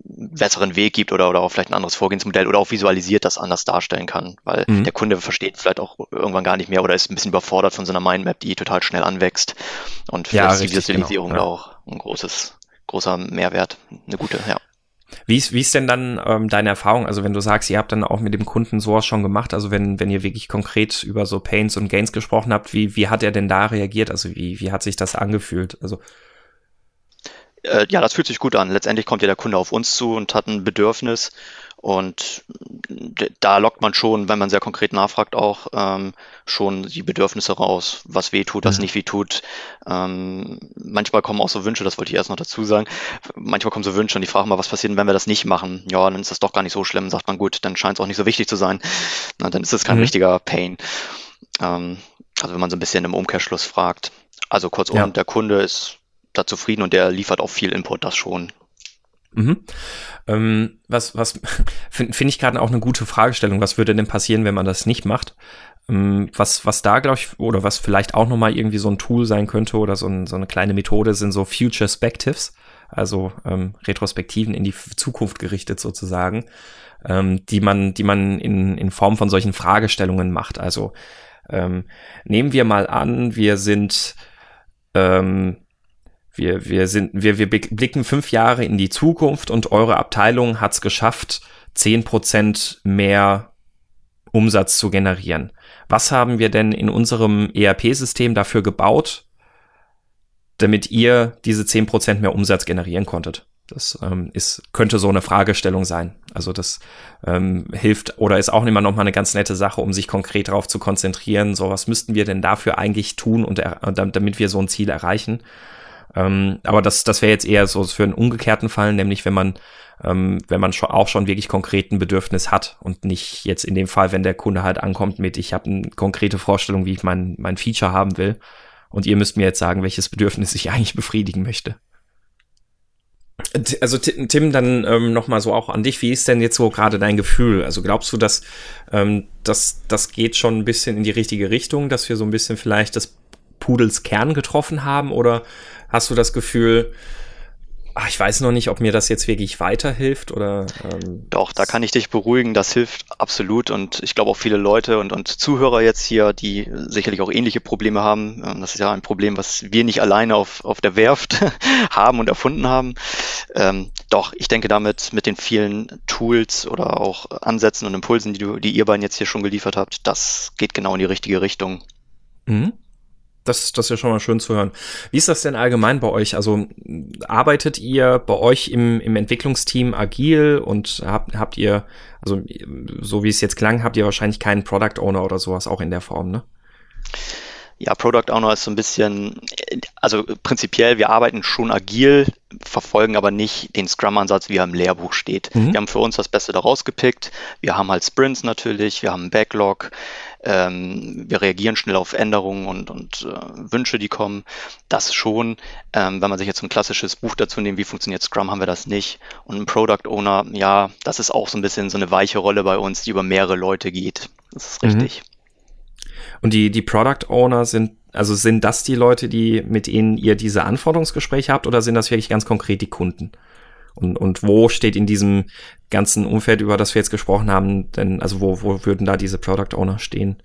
besseren Weg gibt oder, oder auch vielleicht ein anderes Vorgehensmodell oder auch visualisiert das anders darstellen kann, weil mhm. der Kunde versteht vielleicht auch irgendwann gar nicht mehr oder ist ein bisschen überfordert von so einer Mindmap, die total schnell anwächst und vielleicht ja, ist die Visualisierung genau, ja. auch ein großes, großer Mehrwert, eine gute, ja. Wie ist, wie ist denn dann ähm, deine Erfahrung? Also wenn du sagst, ihr habt dann auch mit dem Kunden sowas schon gemacht, also wenn, wenn ihr wirklich konkret über so Pains und Gains gesprochen habt, wie, wie hat er denn da reagiert? Also wie, wie hat sich das angefühlt? Also äh, ja, das fühlt sich gut an. Letztendlich kommt ja der Kunde auf uns zu und hat ein Bedürfnis. Und da lockt man schon, wenn man sehr konkret nachfragt, auch ähm, schon die Bedürfnisse raus, was weh tut, was mhm. nicht weh tut. Ähm, manchmal kommen auch so Wünsche, das wollte ich erst noch dazu sagen. Manchmal kommen so Wünsche und die fragen mal, was passiert, wenn wir das nicht machen? Ja, dann ist das doch gar nicht so schlimm, sagt man, gut, dann scheint es auch nicht so wichtig zu sein. Na, dann ist es kein mhm. richtiger Pain. Ähm, also wenn man so ein bisschen im Umkehrschluss fragt. Also kurzum, ja. der Kunde ist da zufrieden und der liefert auch viel Input, das schon. Mhm. Ähm, was was finde find ich gerade auch eine gute Fragestellung. Was würde denn passieren, wenn man das nicht macht? Ähm, was, was da, glaube ich, oder was vielleicht auch nochmal irgendwie so ein Tool sein könnte oder so, ein, so eine kleine Methode sind so Future Spectives, also ähm, Retrospektiven in die Zukunft gerichtet sozusagen, ähm, die man, die man in, in Form von solchen Fragestellungen macht. Also ähm, nehmen wir mal an, wir sind ähm, wir, wir sind, wir, wir blicken fünf Jahre in die Zukunft und eure Abteilung hat es geschafft, zehn Prozent mehr Umsatz zu generieren. Was haben wir denn in unserem ERP-System dafür gebaut, damit ihr diese zehn Prozent mehr Umsatz generieren konntet? Das ähm, ist, könnte so eine Fragestellung sein. Also das ähm, hilft oder ist auch immer noch mal eine ganz nette Sache, um sich konkret darauf zu konzentrieren. So, was müssten wir denn dafür eigentlich tun und damit wir so ein Ziel erreichen? Ähm, aber das, das wäre jetzt eher so für einen umgekehrten Fall, nämlich wenn man ähm, wenn man schon auch schon wirklich konkreten Bedürfnis hat und nicht jetzt in dem Fall, wenn der Kunde halt ankommt mit, ich habe eine konkrete Vorstellung, wie ich mein, mein Feature haben will und ihr müsst mir jetzt sagen, welches Bedürfnis ich eigentlich befriedigen möchte. Also Tim, dann ähm, noch mal so auch an dich. Wie ist denn jetzt so gerade dein Gefühl? Also glaubst du, dass ähm, das, das geht schon ein bisschen in die richtige Richtung, dass wir so ein bisschen vielleicht das Pudels Kern getroffen haben? Oder hast du das Gefühl, Ach, ich weiß noch nicht, ob mir das jetzt wirklich weiterhilft oder. Ähm, Doch, da kann ich dich beruhigen, das hilft absolut und ich glaube auch viele Leute und, und Zuhörer jetzt hier, die sicherlich auch ähnliche Probleme haben. Ähm, das ist ja ein Problem, was wir nicht alleine auf, auf der Werft haben und erfunden haben. Ähm, doch, ich denke damit mit den vielen Tools oder auch Ansätzen und Impulsen, die, du, die ihr beiden jetzt hier schon geliefert habt, das geht genau in die richtige Richtung. Mhm. Das, das ist ja schon mal schön zu hören. Wie ist das denn allgemein bei euch? Also arbeitet ihr bei euch im, im Entwicklungsteam agil und habt, habt ihr, also so wie es jetzt klang, habt ihr wahrscheinlich keinen Product Owner oder sowas auch in der Form, ne? Ja, Product Owner ist so ein bisschen, also prinzipiell, wir arbeiten schon agil, verfolgen aber nicht den Scrum-Ansatz, wie er im Lehrbuch steht. Mhm. Wir haben für uns das Beste daraus gepickt. Wir haben halt Sprints natürlich, wir haben einen Backlog, ähm, wir reagieren schnell auf Änderungen und, und äh, Wünsche, die kommen. Das schon. Ähm, wenn man sich jetzt ein klassisches Buch dazu nimmt, wie funktioniert Scrum, haben wir das nicht. Und ein Product Owner, ja, das ist auch so ein bisschen so eine weiche Rolle bei uns, die über mehrere Leute geht. Das ist mhm. richtig. Mhm. Und die, die Product Owner sind, also sind das die Leute, die, mit denen ihr diese Anforderungsgespräche habt oder sind das wirklich ganz konkret die Kunden? Und, und wo steht in diesem ganzen Umfeld, über das wir jetzt gesprochen haben, denn, also wo, wo würden da diese Product Owner stehen?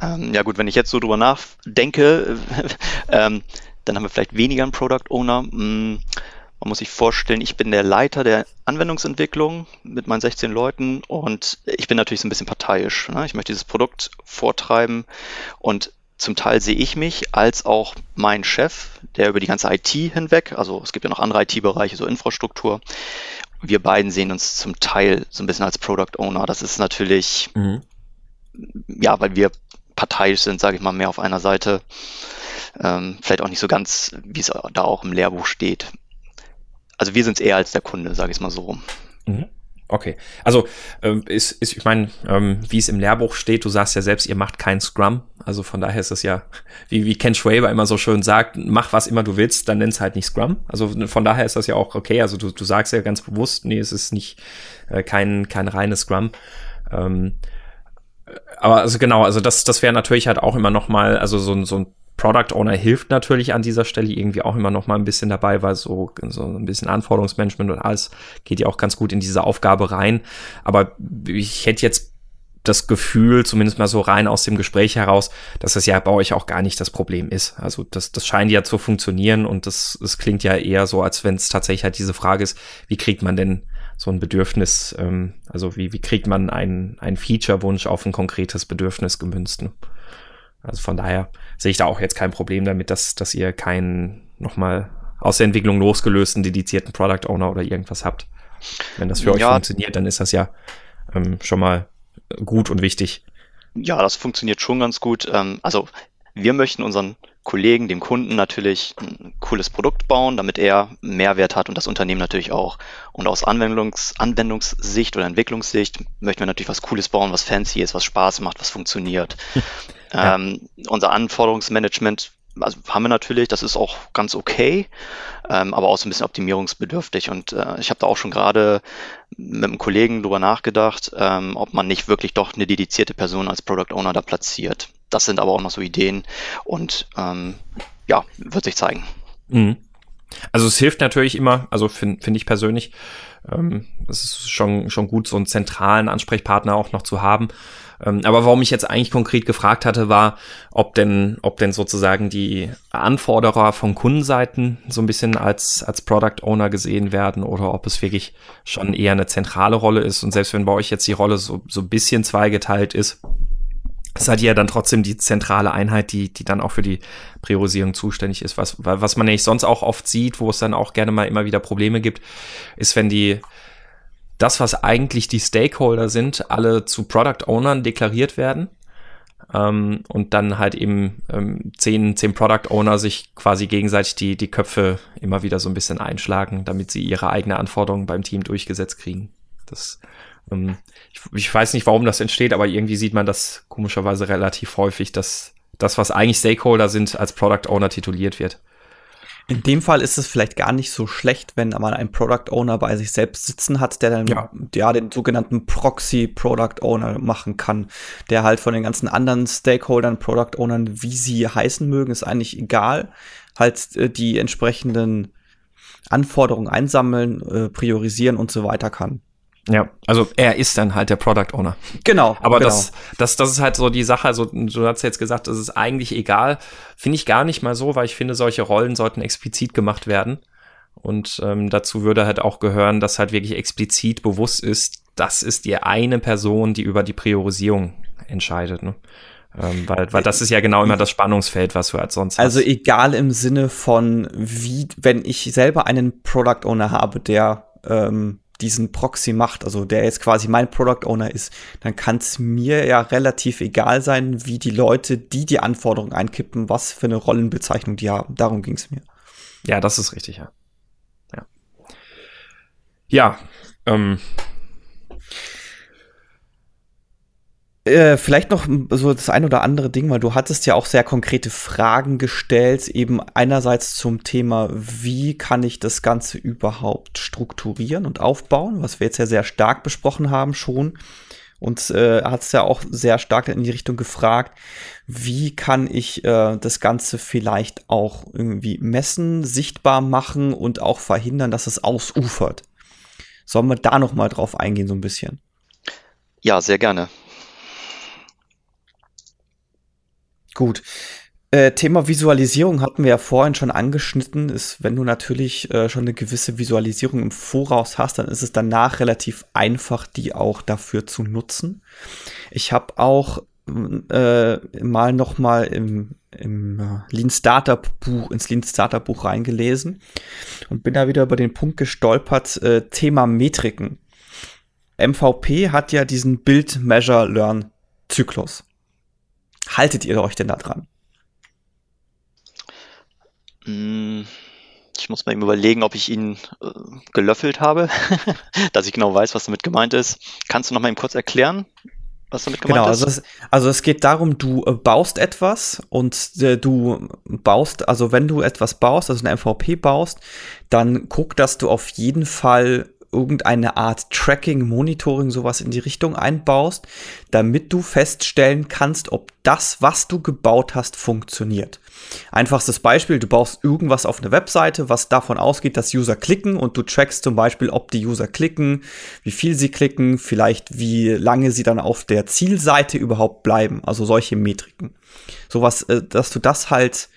Ähm, ja gut, wenn ich jetzt so drüber nachdenke, ähm, dann haben wir vielleicht weniger einen Product Owner. Hm, man muss sich vorstellen, ich bin der Leiter der Anwendungsentwicklung mit meinen 16 Leuten und ich bin natürlich so ein bisschen parteiisch. Ne? Ich möchte dieses Produkt vortreiben und zum Teil sehe ich mich als auch mein Chef, der über die ganze IT hinweg, also es gibt ja noch andere IT-Bereiche, so Infrastruktur. Wir beiden sehen uns zum Teil so ein bisschen als Product Owner. Das ist natürlich, mhm. ja, weil wir parteiisch sind, sage ich mal, mehr auf einer Seite. Ähm, vielleicht auch nicht so ganz, wie es da auch im Lehrbuch steht also wir sind es eher als der Kunde, sage ich mal so rum. Mhm. Okay, also ähm, ist, ist, ich meine, ähm, wie es im Lehrbuch steht, du sagst ja selbst, ihr macht kein Scrum, also von daher ist es ja, wie, wie Ken Schwaber immer so schön sagt, mach was immer du willst, dann nenn's halt nicht Scrum. Also von daher ist das ja auch okay, also du, du sagst ja ganz bewusst, nee, es ist nicht äh, kein, kein reines Scrum. Ähm, aber also genau, also das, das wäre natürlich halt auch immer noch mal, also so, so ein Product Owner hilft natürlich an dieser Stelle irgendwie auch immer noch mal ein bisschen dabei, weil so, so ein bisschen Anforderungsmanagement und alles geht ja auch ganz gut in diese Aufgabe rein. Aber ich hätte jetzt das Gefühl, zumindest mal so rein aus dem Gespräch heraus, dass das ja bei euch auch gar nicht das Problem ist. Also das, das scheint ja zu funktionieren und das, das klingt ja eher so, als wenn es tatsächlich halt diese Frage ist, wie kriegt man denn so ein Bedürfnis, ähm, also wie, wie kriegt man einen, einen Feature-Wunsch auf ein konkretes Bedürfnis gemünzt? Ne? Also von daher sehe ich da auch jetzt kein Problem damit, dass, dass ihr keinen nochmal aus der Entwicklung losgelösten, dedizierten Product Owner oder irgendwas habt. Wenn das für ja. euch funktioniert, dann ist das ja ähm, schon mal gut und wichtig. Ja, das funktioniert schon ganz gut. Ähm, also wir möchten unseren Kollegen, dem Kunden natürlich ein cooles Produkt bauen, damit er Mehrwert hat und das Unternehmen natürlich auch. Und aus Anwendungs Anwendungssicht oder Entwicklungssicht möchten wir natürlich was Cooles bauen, was fancy ist, was Spaß macht, was funktioniert. Ja. Ähm, unser Anforderungsmanagement also haben wir natürlich, das ist auch ganz okay, ähm, aber auch so ein bisschen optimierungsbedürftig. Und äh, ich habe da auch schon gerade mit einem Kollegen drüber nachgedacht, ähm, ob man nicht wirklich doch eine dedizierte Person als Product Owner da platziert. Das sind aber auch noch so Ideen und ähm, ja, wird sich zeigen. Mhm. Also es hilft natürlich immer, also finde find ich persönlich, ähm, es ist schon, schon gut, so einen zentralen Ansprechpartner auch noch zu haben. Ähm, aber warum ich jetzt eigentlich konkret gefragt hatte, war, ob denn, ob denn sozusagen die Anforderer von Kundenseiten so ein bisschen als, als Product Owner gesehen werden oder ob es wirklich schon eher eine zentrale Rolle ist. Und selbst wenn bei euch jetzt die Rolle so, so ein bisschen zweigeteilt ist, seid ihr ja dann trotzdem die zentrale Einheit, die, die dann auch für die Priorisierung zuständig ist. Was, was man nämlich sonst auch oft sieht, wo es dann auch gerne mal immer wieder Probleme gibt, ist, wenn die, das, was eigentlich die Stakeholder sind, alle zu Product Ownern deklariert werden. Ähm, und dann halt eben ähm, zehn, zehn Product Owner sich quasi gegenseitig die, die Köpfe immer wieder so ein bisschen einschlagen, damit sie ihre eigene Anforderungen beim Team durchgesetzt kriegen. Das ähm, ich, ich weiß nicht, warum das entsteht, aber irgendwie sieht man das komischerweise relativ häufig, dass das, was eigentlich Stakeholder sind, als Product Owner tituliert wird. In dem Fall ist es vielleicht gar nicht so schlecht, wenn man einen Product Owner bei sich selbst sitzen hat, der dann ja, ja den sogenannten Proxy Product Owner machen kann, der halt von den ganzen anderen Stakeholdern, Product Ownern, wie sie heißen mögen, ist eigentlich egal, halt äh, die entsprechenden Anforderungen einsammeln, äh, priorisieren und so weiter kann. Ja, also er ist dann halt der Product Owner. Genau. Aber genau. Das, das, das ist halt so die Sache. Also du hast jetzt gesagt, das ist eigentlich egal. Finde ich gar nicht mal so, weil ich finde, solche Rollen sollten explizit gemacht werden. Und ähm, dazu würde halt auch gehören, dass halt wirklich explizit bewusst ist, das ist die eine Person, die über die Priorisierung entscheidet. Ne? Ähm, weil, weil das ist ja genau immer das Spannungsfeld, was du halt sonst hast. Also egal im Sinne von, wie, wenn ich selber einen Product Owner habe, der ähm, diesen Proxy macht, also der jetzt quasi mein Product Owner ist, dann kann es mir ja relativ egal sein, wie die Leute, die die Anforderungen einkippen, was für eine Rollenbezeichnung die haben. Darum ging es mir. Ja, das ist richtig, ja. Ja, ja ähm, Äh, vielleicht noch so das ein oder andere Ding, weil du hattest ja auch sehr konkrete Fragen gestellt, eben einerseits zum Thema, wie kann ich das Ganze überhaupt strukturieren und aufbauen, was wir jetzt ja sehr stark besprochen haben schon. Und äh, hat es ja auch sehr stark in die Richtung gefragt, wie kann ich äh, das Ganze vielleicht auch irgendwie messen, sichtbar machen und auch verhindern, dass es ausufert. Sollen wir da noch mal drauf eingehen, so ein bisschen? Ja, sehr gerne. Gut. Äh, Thema Visualisierung hatten wir ja vorhin schon angeschnitten. Ist, wenn du natürlich äh, schon eine gewisse Visualisierung im Voraus hast, dann ist es danach relativ einfach, die auch dafür zu nutzen. Ich habe auch äh, mal noch mal im, im äh, Lean Startup Buch ins Lean Startup Buch reingelesen und bin da wieder über den Punkt gestolpert. Äh, Thema Metriken. MVP hat ja diesen Build Measure Learn Zyklus haltet ihr euch denn da dran? Hm, ich muss mal eben überlegen, ob ich ihn äh, gelöffelt habe, dass ich genau weiß, was damit gemeint ist. Kannst du noch mal eben kurz erklären, was damit gemeint genau, ist? Genau, also, also es geht darum, du äh, baust etwas und äh, du baust, also wenn du etwas baust, also eine MVP baust, dann guck, dass du auf jeden Fall irgendeine Art Tracking, Monitoring, sowas in die Richtung einbaust, damit du feststellen kannst, ob das, was du gebaut hast, funktioniert. Einfachstes Beispiel, du baust irgendwas auf eine Webseite, was davon ausgeht, dass User klicken und du trackst zum Beispiel, ob die User klicken, wie viel sie klicken, vielleicht wie lange sie dann auf der Zielseite überhaupt bleiben, also solche Metriken. Sowas, äh, dass du das halt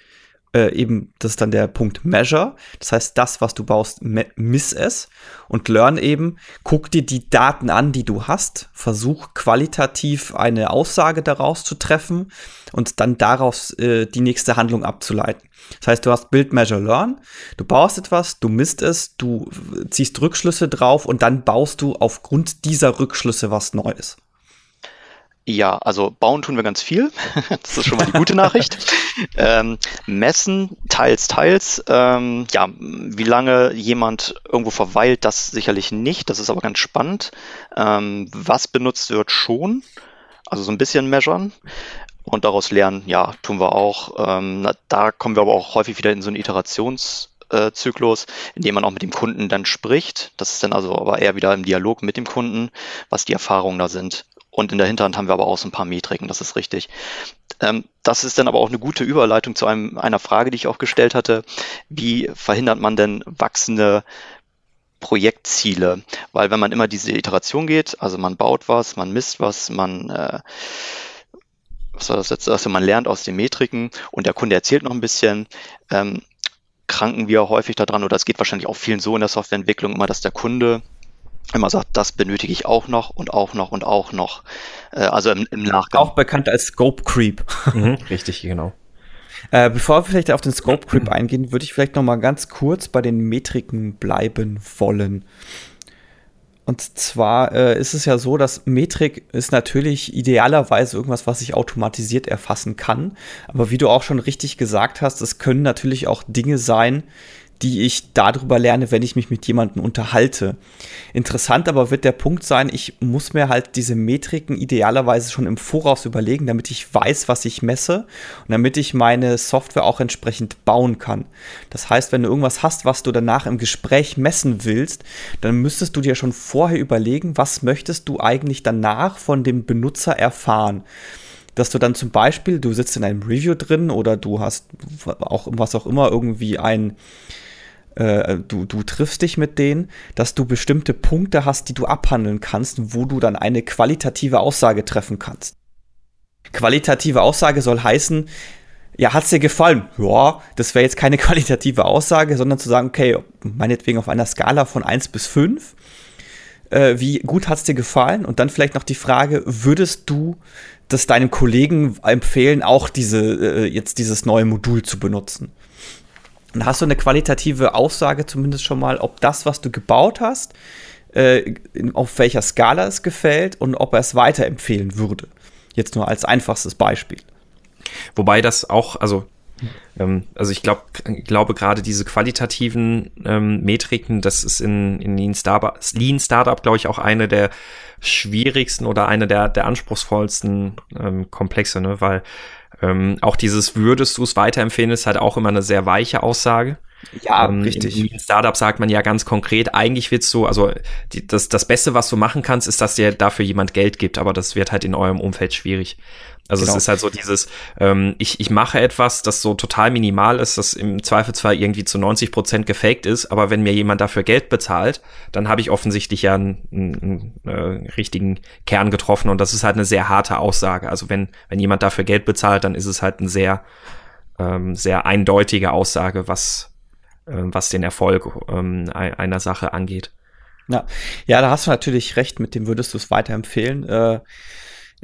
äh, eben, das ist dann der Punkt Measure. Das heißt, das, was du baust, miss es und learn eben, guck dir die Daten an, die du hast, versuch qualitativ eine Aussage daraus zu treffen und dann daraus äh, die nächste Handlung abzuleiten. Das heißt, du hast Build, Measure, Learn, du baust etwas, du misst es, du ziehst Rückschlüsse drauf und dann baust du aufgrund dieser Rückschlüsse was Neues. Ja, also bauen tun wir ganz viel. das ist schon mal die gute Nachricht. ähm, messen, teils, teils. Ähm, ja, wie lange jemand irgendwo verweilt, das sicherlich nicht. Das ist aber ganz spannend. Ähm, was benutzt wird schon. Also so ein bisschen measuren. Und daraus lernen, ja, tun wir auch. Ähm, da kommen wir aber auch häufig wieder in so einen Iterationszyklus, in dem man auch mit dem Kunden dann spricht. Das ist dann also aber eher wieder im Dialog mit dem Kunden, was die Erfahrungen da sind. Und in der Hinterhand haben wir aber auch so ein paar Metriken, das ist richtig. Ähm, das ist dann aber auch eine gute Überleitung zu einem, einer Frage, die ich auch gestellt hatte. Wie verhindert man denn wachsende Projektziele? Weil wenn man immer diese Iteration geht, also man baut was, man misst was, man äh, was war das jetzt? Also man lernt aus den Metriken und der Kunde erzählt noch ein bisschen, ähm, kranken wir häufig daran, oder es geht wahrscheinlich auch vielen so in der Softwareentwicklung immer, dass der Kunde wenn man sagt, das benötige ich auch noch und auch noch und auch noch. Äh, also im, im Nachgang. Auch bekannt als Scope Creep. Mhm, richtig, genau. Äh, bevor wir vielleicht auf den Scope Creep eingehen, würde ich vielleicht noch mal ganz kurz bei den Metriken bleiben wollen. Und zwar äh, ist es ja so, dass Metrik ist natürlich idealerweise irgendwas, was ich automatisiert erfassen kann. Aber wie du auch schon richtig gesagt hast, es können natürlich auch Dinge sein, die ich darüber lerne, wenn ich mich mit jemandem unterhalte. Interessant aber wird der Punkt sein, ich muss mir halt diese Metriken idealerweise schon im Voraus überlegen, damit ich weiß, was ich messe und damit ich meine Software auch entsprechend bauen kann. Das heißt, wenn du irgendwas hast, was du danach im Gespräch messen willst, dann müsstest du dir schon vorher überlegen, was möchtest du eigentlich danach von dem Benutzer erfahren dass du dann zum Beispiel, du sitzt in einem Review drin oder du hast auch was auch immer irgendwie ein äh, du, du triffst dich mit denen, dass du bestimmte Punkte hast, die du abhandeln kannst, wo du dann eine qualitative Aussage treffen kannst. Qualitative Aussage soll heißen, ja, hat's dir gefallen? Ja, das wäre jetzt keine qualitative Aussage, sondern zu sagen, okay, meinetwegen auf einer Skala von 1 bis 5, äh, wie gut hat's dir gefallen? Und dann vielleicht noch die Frage, würdest du das deinem Kollegen empfehlen, auch diese, äh, jetzt dieses neue Modul zu benutzen? dann hast du eine qualitative Aussage zumindest schon mal, ob das, was du gebaut hast, äh, auf welcher Skala es gefällt und ob er es weiterempfehlen würde. Jetzt nur als einfachstes Beispiel. Wobei das auch, also ähm, also ich glaube, glaube gerade diese qualitativen ähm, Metriken, das ist in, in Lean Startup, Lean Startup, glaube ich, auch eine der schwierigsten oder eine der, der anspruchsvollsten ähm, Komplexe, ne? weil ähm, auch dieses würdest du es weiterempfehlen, ist halt auch immer eine sehr weiche Aussage. Ja, ähm, richtig. Im Startup sagt man ja ganz konkret, eigentlich willst du, also die, das, das Beste, was du machen kannst, ist, dass dir dafür jemand Geld gibt, aber das wird halt in eurem Umfeld schwierig. Also genau. es ist halt so dieses, ähm, ich, ich mache etwas, das so total minimal ist, das im Zweifelsfall irgendwie zu 90 Prozent gefaked ist, aber wenn mir jemand dafür Geld bezahlt, dann habe ich offensichtlich ja einen, einen, einen äh, richtigen Kern getroffen und das ist halt eine sehr harte Aussage. Also wenn, wenn jemand dafür Geld bezahlt, dann ist es halt eine sehr, ähm, sehr eindeutige Aussage, was, was den Erfolg ähm, einer Sache angeht. Ja. ja, da hast du natürlich recht, mit dem würdest du es weiterempfehlen. Äh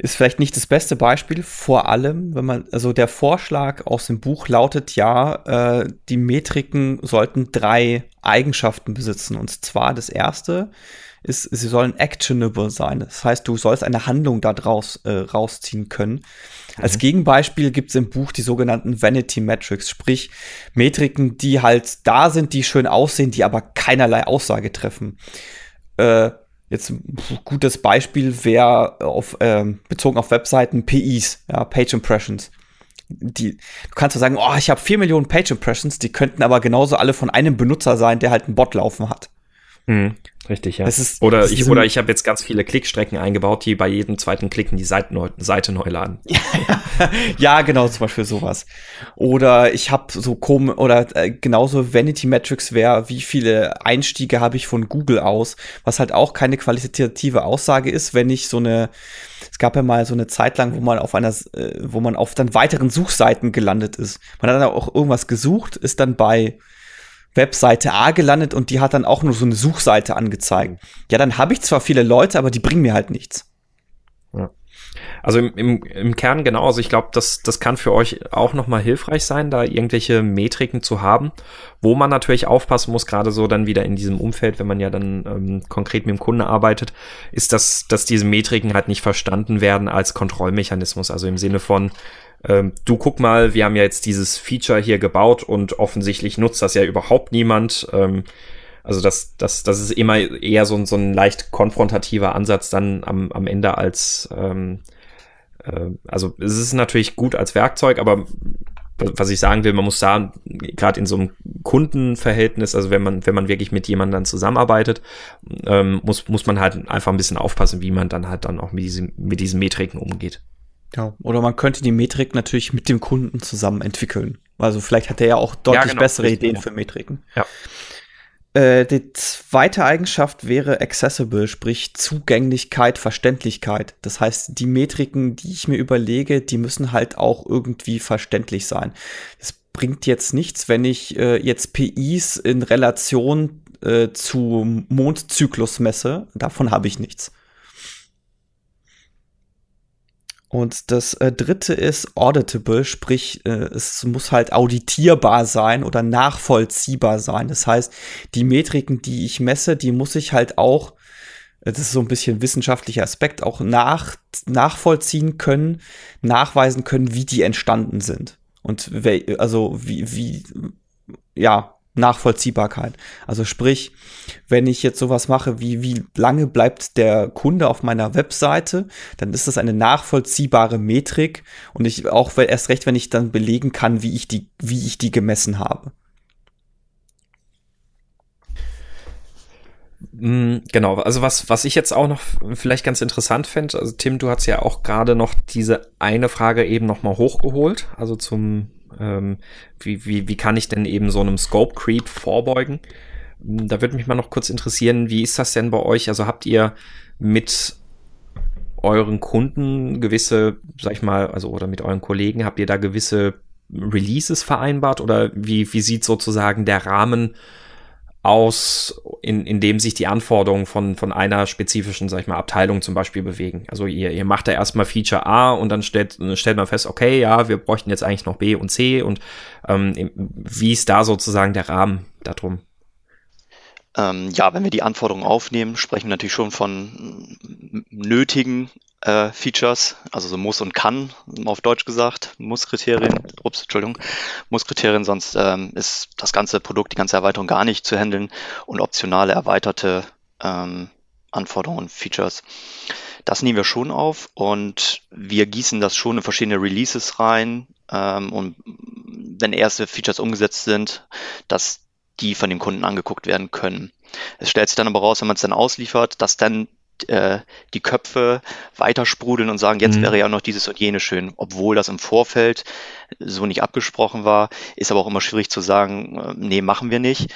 ist vielleicht nicht das beste Beispiel, vor allem, wenn man, also der Vorschlag aus dem Buch lautet ja, äh, die Metriken sollten drei Eigenschaften besitzen. Und zwar das erste ist, sie sollen actionable sein. Das heißt, du sollst eine Handlung da draus äh, rausziehen können. Mhm. Als Gegenbeispiel gibt es im Buch die sogenannten Vanity Metrics, sprich Metriken, die halt da sind, die schön aussehen, die aber keinerlei Aussage treffen. Äh, Jetzt ein gutes Beispiel wäre auf, ähm, bezogen auf Webseiten PIs, ja, Page Impressions. Die, du kannst ja sagen, oh, ich habe vier Millionen Page Impressions, die könnten aber genauso alle von einem Benutzer sein, der halt einen Bot laufen hat. Mhm. Richtig, ja. Ist, oder, ich, oder ich habe jetzt ganz viele Klickstrecken eingebaut, die bei jedem zweiten Klicken die Seite neu, Seite neu laden. ja, genau, zum Beispiel sowas. Oder ich habe so kom oder äh, genauso Vanity Metrics wäre, wie viele Einstiege habe ich von Google aus, was halt auch keine qualitative Aussage ist, wenn ich so eine, es gab ja mal so eine Zeit lang, wo man auf einer, äh, wo man auf dann weiteren Suchseiten gelandet ist. Man hat dann auch irgendwas gesucht, ist dann bei Webseite A gelandet und die hat dann auch nur so eine Suchseite angezeigt. Ja, dann habe ich zwar viele Leute, aber die bringen mir halt nichts. Ja. Also im, im, im Kern genau, also ich glaube, das, das kann für euch auch nochmal hilfreich sein, da irgendwelche Metriken zu haben, wo man natürlich aufpassen muss, gerade so dann wieder in diesem Umfeld, wenn man ja dann ähm, konkret mit dem Kunden arbeitet, ist, dass, dass diese Metriken halt nicht verstanden werden als Kontrollmechanismus, also im Sinne von, ähm, du guck mal, wir haben ja jetzt dieses Feature hier gebaut und offensichtlich nutzt das ja überhaupt niemand. Ähm, also das, das, das ist immer eher so, so ein leicht konfrontativer Ansatz dann am, am Ende als, ähm, äh, also es ist natürlich gut als Werkzeug, aber was ich sagen will, man muss da gerade in so einem Kundenverhältnis, also wenn man wenn man wirklich mit jemandem dann zusammenarbeitet, ähm, muss muss man halt einfach ein bisschen aufpassen, wie man dann halt dann auch mit diesen mit diesen Metriken umgeht. Ja, oder man könnte die Metrik natürlich mit dem Kunden zusammen entwickeln. Also vielleicht hat er ja auch deutlich ja, genau, bessere Ideen ja. für Metriken. Ja. Äh, die zweite Eigenschaft wäre accessible, sprich Zugänglichkeit, Verständlichkeit. Das heißt, die Metriken, die ich mir überlege, die müssen halt auch irgendwie verständlich sein. Es bringt jetzt nichts, wenn ich äh, jetzt PIs in Relation äh, zu Mondzyklus messe. Davon habe ich nichts. Und das äh, dritte ist auditable, sprich, äh, es muss halt auditierbar sein oder nachvollziehbar sein. Das heißt, die Metriken, die ich messe, die muss ich halt auch, das ist so ein bisschen wissenschaftlicher Aspekt, auch nach, nachvollziehen können, nachweisen können, wie die entstanden sind. Und also wie, wie, ja, Nachvollziehbarkeit. Also sprich, wenn ich jetzt sowas mache, wie wie lange bleibt der Kunde auf meiner Webseite, dann ist das eine nachvollziehbare Metrik und ich auch erst recht, wenn ich dann belegen kann, wie ich die wie ich die gemessen habe. Mm, genau, also was, was ich jetzt auch noch vielleicht ganz interessant fände, also Tim, du hast ja auch gerade noch diese eine Frage eben noch mal hochgeholt, also zum ähm, wie, wie, wie kann ich denn eben so einem Scope Creep vorbeugen? Da würde mich mal noch kurz interessieren, wie ist das denn bei euch? Also habt ihr mit euren Kunden gewisse, sag ich mal, also oder mit euren Kollegen, habt ihr da gewisse Releases vereinbart oder wie, wie sieht sozusagen der Rahmen aus, in, in dem sich die Anforderungen von, von einer spezifischen, sag ich mal, Abteilung zum Beispiel bewegen. Also ihr, ihr macht da erstmal Feature A und dann stellt, stellt man fest, okay, ja, wir bräuchten jetzt eigentlich noch B und C und ähm, wie ist da sozusagen der Rahmen darum? Ähm, ja, wenn wir die Anforderungen aufnehmen, sprechen wir natürlich schon von nötigen äh, Features, also so muss und kann, auf Deutsch gesagt, Muss-Kriterien, ups, Entschuldigung, Muss-Kriterien, sonst ähm, ist das ganze Produkt, die ganze Erweiterung gar nicht zu handeln und optionale erweiterte ähm, Anforderungen Features. Das nehmen wir schon auf und wir gießen das schon in verschiedene Releases rein ähm, und wenn erste Features umgesetzt sind, dass die von dem Kunden angeguckt werden können. Es stellt sich dann aber raus, wenn man es dann ausliefert, dass dann äh, die Köpfe weitersprudeln und sagen, jetzt mhm. wäre ja noch dieses und jene schön, obwohl das im Vorfeld so nicht abgesprochen war, ist aber auch immer schwierig zu sagen, äh, nee, machen wir nicht,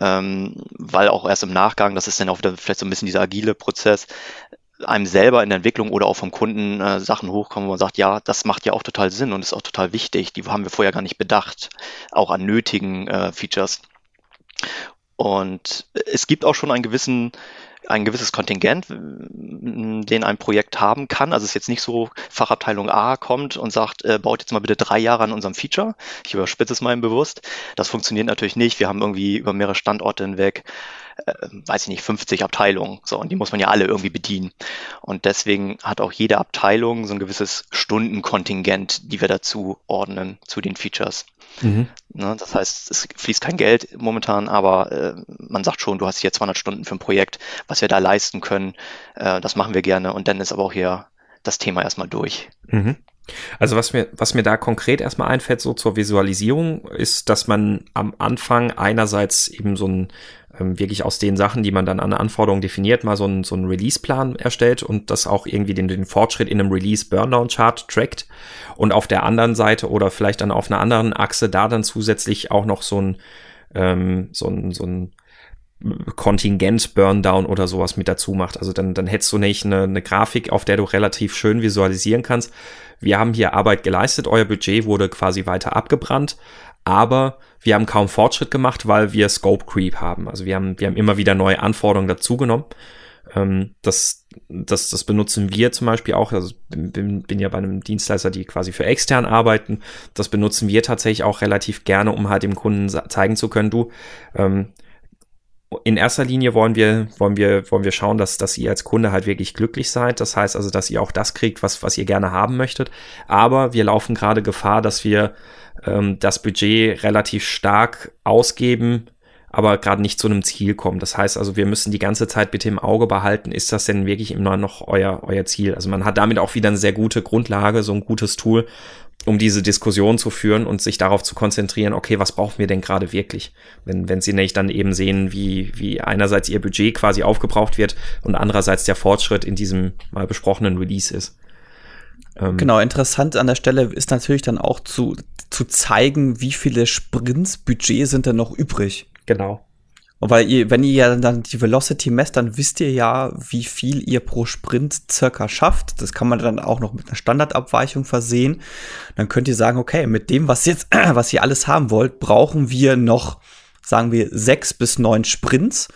ähm, weil auch erst im Nachgang, das ist dann auch wieder vielleicht so ein bisschen dieser agile Prozess, einem selber in der Entwicklung oder auch vom Kunden äh, Sachen hochkommen, wo man sagt, ja, das macht ja auch total Sinn und ist auch total wichtig. Die haben wir vorher gar nicht bedacht, auch an nötigen äh, Features. Und es gibt auch schon einen gewissen ein gewisses Kontingent, den ein Projekt haben kann. Also es ist jetzt nicht so, Fachabteilung A kommt und sagt, äh, baut jetzt mal bitte drei Jahre an unserem Feature. Ich überspitze es mal bewusst. Das funktioniert natürlich nicht. Wir haben irgendwie über mehrere Standorte hinweg äh, weiß ich nicht, 50 Abteilungen. So, und die muss man ja alle irgendwie bedienen. Und deswegen hat auch jede Abteilung so ein gewisses Stundenkontingent, die wir dazu ordnen zu den Features. Mhm. Ne, das heißt, es fließt kein Geld momentan, aber äh, man sagt schon, du hast hier 200 Stunden für ein Projekt, was wir da leisten können. Äh, das machen wir gerne. Und dann ist aber auch hier das Thema erstmal durch. Mhm. Also was mir, was mir da konkret erstmal einfällt, so zur Visualisierung, ist, dass man am Anfang einerseits eben so ein ähm, wirklich aus den Sachen, die man dann an Anforderungen definiert, mal so einen so einen Release-Plan erstellt und das auch irgendwie den, den Fortschritt in einem Release-Burndown-Chart trackt und auf der anderen Seite oder vielleicht dann auf einer anderen Achse da dann zusätzlich auch noch so ein ähm, so ein, so ein Kontingent Burndown oder sowas mit dazu macht. Also dann, dann hättest du nicht eine, eine Grafik, auf der du relativ schön visualisieren kannst. Wir haben hier Arbeit geleistet, euer Budget wurde quasi weiter abgebrannt, aber wir haben kaum Fortschritt gemacht, weil wir Scope Creep haben. Also wir haben, wir haben immer wieder neue Anforderungen dazugenommen. Ähm, das, das, das benutzen wir zum Beispiel auch. Also bin, bin ja bei einem Dienstleister, die quasi für extern arbeiten. Das benutzen wir tatsächlich auch relativ gerne, um halt dem Kunden zeigen zu können, du, ähm, in erster Linie wollen wir, wollen wir, wollen wir schauen, dass, dass ihr als Kunde halt wirklich glücklich seid. Das heißt also, dass ihr auch das kriegt, was, was ihr gerne haben möchtet. Aber wir laufen gerade Gefahr, dass wir ähm, das Budget relativ stark ausgeben, aber gerade nicht zu einem Ziel kommen. Das heißt also, wir müssen die ganze Zeit bitte im Auge behalten, ist das denn wirklich immer noch euer, euer Ziel? Also man hat damit auch wieder eine sehr gute Grundlage, so ein gutes Tool, um diese Diskussion zu führen und sich darauf zu konzentrieren, okay, was brauchen wir denn gerade wirklich? Wenn, wenn sie nicht dann eben sehen, wie, wie einerseits ihr Budget quasi aufgebraucht wird und andererseits der Fortschritt in diesem mal besprochenen Release ist. Ähm, genau, interessant an der Stelle ist natürlich dann auch zu, zu zeigen, wie viele Sprints Budget sind denn noch übrig. Genau. Und weil ihr, wenn ihr ja dann die Velocity messt, dann wisst ihr ja, wie viel ihr pro Sprint circa schafft. Das kann man dann auch noch mit einer Standardabweichung versehen. Dann könnt ihr sagen, okay, mit dem, was jetzt, was ihr alles haben wollt, brauchen wir noch sagen wir, sechs bis neun Sprints.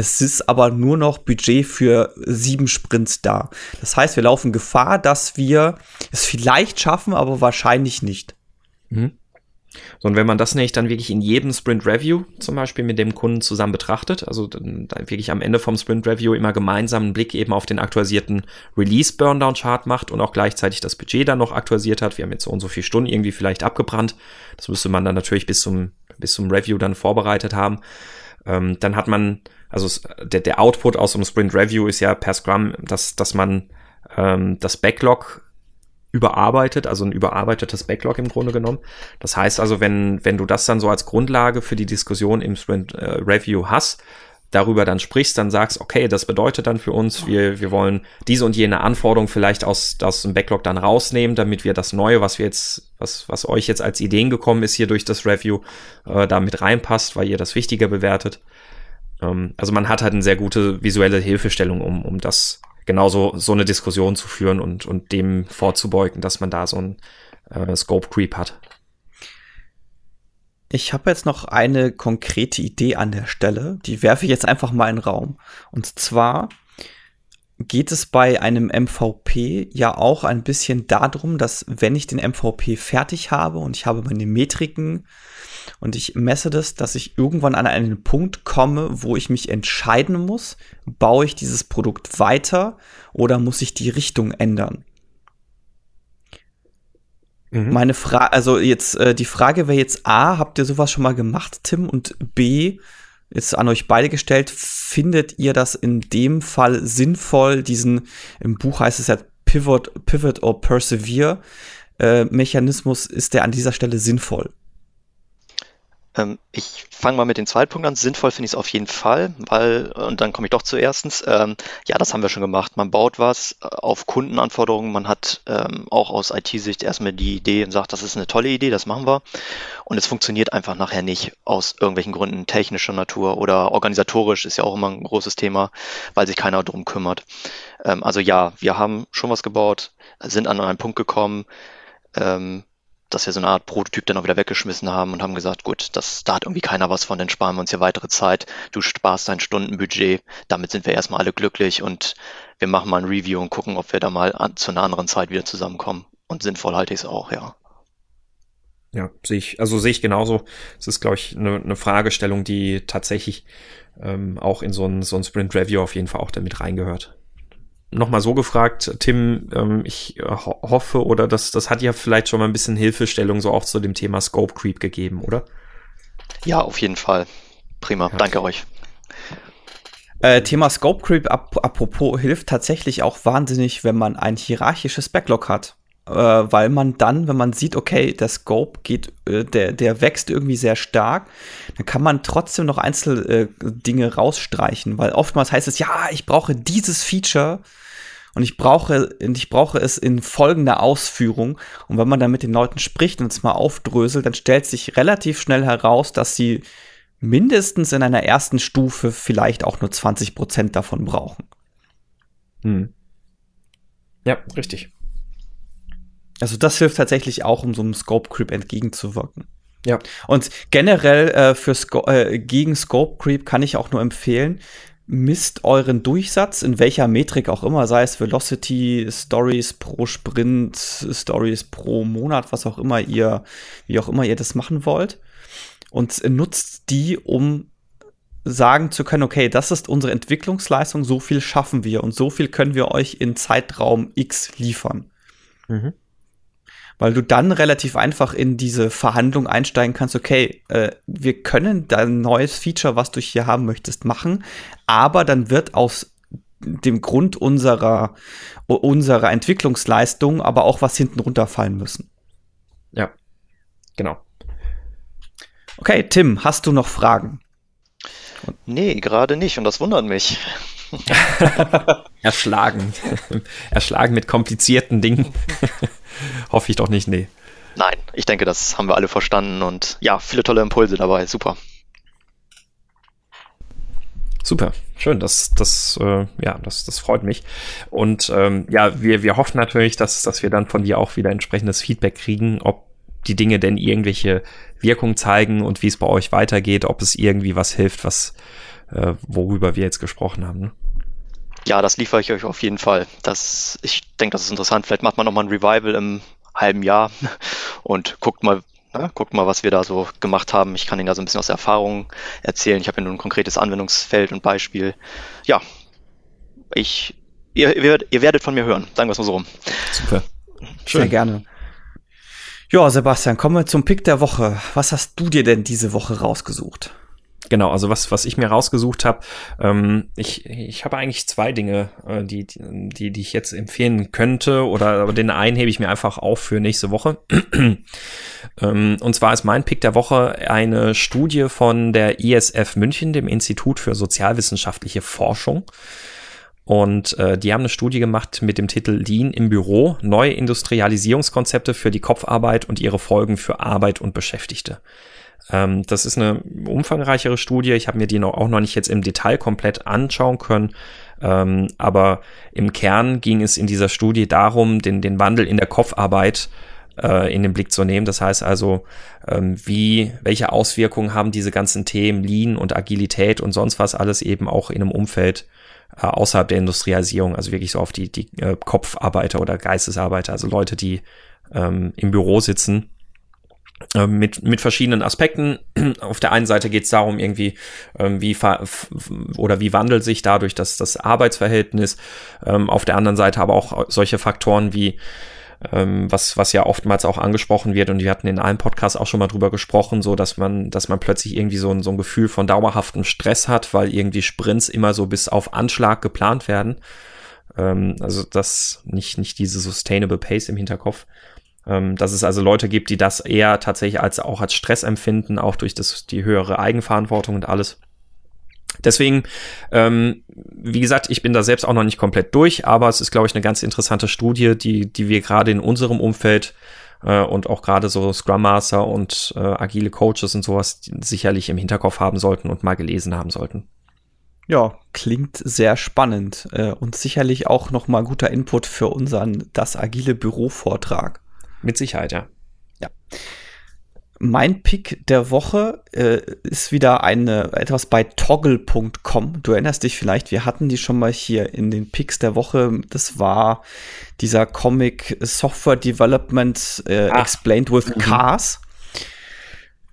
Es ist aber nur noch Budget für sieben Sprints da. Das heißt, wir laufen Gefahr, dass wir es vielleicht schaffen, aber wahrscheinlich nicht. Mhm. Und wenn man das nicht dann wirklich in jedem Sprint Review zum Beispiel mit dem Kunden zusammen betrachtet, also dann, dann wirklich am Ende vom Sprint Review immer gemeinsam einen Blick eben auf den aktualisierten Release Burndown Chart macht und auch gleichzeitig das Budget dann noch aktualisiert hat. Wir haben jetzt so und so viele Stunden irgendwie vielleicht abgebrannt. Das müsste man dann natürlich bis zum, bis zum Review dann vorbereitet haben. Ähm, dann hat man, also der, der Output aus dem Sprint Review ist ja per Scrum, dass, dass man ähm, das Backlog überarbeitet, also ein überarbeitetes Backlog im Grunde genommen. Das heißt also, wenn, wenn du das dann so als Grundlage für die Diskussion im Sprint äh, Review hast, darüber dann sprichst, dann sagst, okay, das bedeutet dann für uns, wir, wir wollen diese und jene Anforderung vielleicht aus, aus dem Backlog dann rausnehmen, damit wir das Neue, was wir jetzt, was, was euch jetzt als Ideen gekommen ist hier durch das Review, äh, da mit reinpasst, weil ihr das wichtiger bewertet. Ähm, also man hat halt eine sehr gute visuelle Hilfestellung, um, um das genauso so eine Diskussion zu führen und, und dem vorzubeugen, dass man da so ein äh, Scope Creep hat. Ich habe jetzt noch eine konkrete Idee an der Stelle, die werfe ich jetzt einfach mal in den Raum. Und zwar geht es bei einem MVP ja auch ein bisschen darum, dass wenn ich den MVP fertig habe und ich habe meine Metriken und ich messe das, dass ich irgendwann an einen Punkt komme, wo ich mich entscheiden muss, baue ich dieses Produkt weiter oder muss ich die Richtung ändern? Mhm. Meine Frage, also jetzt äh, die Frage wäre jetzt A, habt ihr sowas schon mal gemacht, Tim? Und B, jetzt an euch beide gestellt, findet ihr das in dem Fall sinnvoll, diesen, im Buch heißt es ja Pivot, Pivot or Persevere, äh, Mechanismus, ist der an dieser Stelle sinnvoll? Ähm, ich fange mal mit dem zweiten Punkt an. Sinnvoll finde ich es auf jeden Fall, weil, und dann komme ich doch zu erstens, ähm, ja, das haben wir schon gemacht. Man baut was äh, auf Kundenanforderungen, man hat ähm, auch aus IT-Sicht erstmal die Idee und sagt, das ist eine tolle Idee, das machen wir. Und es funktioniert einfach nachher nicht aus irgendwelchen Gründen technischer Natur oder organisatorisch ist ja auch immer ein großes Thema, weil sich keiner drum kümmert. Ähm, also ja, wir haben schon was gebaut, sind an einen Punkt gekommen, ähm, dass wir so eine Art Prototyp dann auch wieder weggeschmissen haben und haben gesagt, gut, das, da hat irgendwie keiner was von, dann sparen wir uns hier weitere Zeit. Du sparst dein Stundenbudget. Damit sind wir erstmal alle glücklich und wir machen mal ein Review und gucken, ob wir da mal an, zu einer anderen Zeit wieder zusammenkommen. Und sinnvoll halte ich es auch, ja. Ja, sehe ich, also sehe ich genauso. Es ist, glaube ich, eine, eine Fragestellung, die tatsächlich ähm, auch in so ein, so ein Sprint Review auf jeden Fall auch damit reingehört nochmal so gefragt, Tim, ähm, ich äh, ho hoffe, oder das, das hat ja vielleicht schon mal ein bisschen Hilfestellung so auch zu dem Thema Scope Creep gegeben, oder? Ja, auf jeden Fall. Prima, ja. danke euch. Äh, Thema Scope Creep, ap apropos, hilft tatsächlich auch wahnsinnig, wenn man ein hierarchisches Backlog hat. Äh, weil man dann, wenn man sieht, okay, der Scope geht, äh, der, der wächst irgendwie sehr stark, dann kann man trotzdem noch Einzeldinge äh, rausstreichen, weil oftmals heißt es, ja, ich brauche dieses Feature und ich brauche, ich brauche es in folgender Ausführung. Und wenn man dann mit den Leuten spricht und es mal aufdröselt, dann stellt sich relativ schnell heraus, dass sie mindestens in einer ersten Stufe vielleicht auch nur 20 Prozent davon brauchen. Hm. Ja, richtig. Also das hilft tatsächlich auch, um so einem Scope Creep entgegenzuwirken. Ja. Und generell äh, für Sco äh, gegen Scope Creep kann ich auch nur empfehlen, misst euren Durchsatz in welcher Metrik auch immer, sei es Velocity, Stories pro Sprint, Stories pro Monat, was auch immer ihr, wie auch immer ihr das machen wollt. Und nutzt die, um sagen zu können, okay, das ist unsere Entwicklungsleistung, so viel schaffen wir und so viel können wir euch in Zeitraum X liefern. Mhm weil du dann relativ einfach in diese Verhandlung einsteigen kannst, okay, äh, wir können da ein neues Feature, was du hier haben möchtest, machen, aber dann wird aus dem Grund unserer, unserer Entwicklungsleistung aber auch was hinten runterfallen müssen. Ja, genau. Okay, Tim, hast du noch Fragen? Nee, gerade nicht und das wundert mich. Erschlagen. Erschlagen mit komplizierten Dingen. Hoffe ich doch nicht, nee. Nein, ich denke, das haben wir alle verstanden und ja, viele tolle Impulse dabei. Super. Super, schön, das, das, äh, ja, das, das freut mich. Und ähm, ja, wir, wir hoffen natürlich, dass, dass wir dann von dir auch wieder entsprechendes Feedback kriegen, ob die Dinge denn irgendwelche Wirkung zeigen und wie es bei euch weitergeht, ob es irgendwie was hilft, was äh, worüber wir jetzt gesprochen haben. Ne? Ja, das liefere ich euch auf jeden Fall. Das, ich denke, das ist interessant. Vielleicht macht man nochmal ein Revival im halben Jahr und guckt mal, ne, guckt mal, was wir da so gemacht haben. Ich kann Ihnen da so ein bisschen aus der Erfahrung erzählen. Ich habe ja nur ein konkretes Anwendungsfeld und Beispiel. Ja, ich, ihr, ihr werdet von mir hören. Sagen wir es mal so rum. Super. Schön. Sehr gerne. Ja, Sebastian, kommen wir zum Pick der Woche. Was hast du dir denn diese Woche rausgesucht? Genau, also was, was ich mir rausgesucht habe, ähm, ich, ich habe eigentlich zwei Dinge, äh, die, die, die ich jetzt empfehlen könnte, oder aber den einen hebe ich mir einfach auf für nächste Woche. ähm, und zwar ist mein Pick der Woche eine Studie von der ISF München, dem Institut für sozialwissenschaftliche Forschung. Und äh, die haben eine Studie gemacht mit dem Titel Lean im Büro, neue Industrialisierungskonzepte für die Kopfarbeit und ihre Folgen für Arbeit und Beschäftigte. Ähm, das ist eine umfangreichere Studie. Ich habe mir die noch, auch noch nicht jetzt im Detail komplett anschauen können. Ähm, aber im Kern ging es in dieser Studie darum, den, den Wandel in der Kopfarbeit äh, in den Blick zu nehmen. Das heißt also, ähm, wie, welche Auswirkungen haben diese ganzen Themen Lean und Agilität und sonst was alles eben auch in einem Umfeld äh, außerhalb der Industrialisierung, also wirklich so auf die, die äh, Kopfarbeiter oder Geistesarbeiter, also Leute, die ähm, im Büro sitzen mit, mit verschiedenen Aspekten. Auf der einen Seite geht es darum, irgendwie, ähm, wie oder wie wandelt sich dadurch das, das Arbeitsverhältnis. Ähm, auf der anderen Seite aber auch solche Faktoren wie, ähm, was, was ja oftmals auch angesprochen wird, und wir hatten in einem Podcast auch schon mal drüber gesprochen, so dass man, dass man plötzlich irgendwie so ein, so ein Gefühl von dauerhaftem Stress hat, weil irgendwie Sprints immer so bis auf Anschlag geplant werden. Ähm, also das nicht, nicht diese Sustainable Pace im Hinterkopf. Ähm, dass es also Leute gibt, die das eher tatsächlich als auch als Stress empfinden, auch durch das, die höhere Eigenverantwortung und alles. Deswegen, ähm, wie gesagt, ich bin da selbst auch noch nicht komplett durch, aber es ist, glaube ich, eine ganz interessante Studie, die, die wir gerade in unserem Umfeld äh, und auch gerade so Scrum Master und äh, agile Coaches und sowas sicherlich im Hinterkopf haben sollten und mal gelesen haben sollten. Ja, klingt sehr spannend äh, und sicherlich auch noch mal guter Input für unseren das agile Büro Vortrag. Mit Sicherheit, ja. Ja. Mein Pick der Woche äh, ist wieder eine etwas bei toggle.com. Du erinnerst dich vielleicht, wir hatten die schon mal hier in den Picks der Woche. Das war dieser Comic Software Development äh, Explained with mhm. Cars.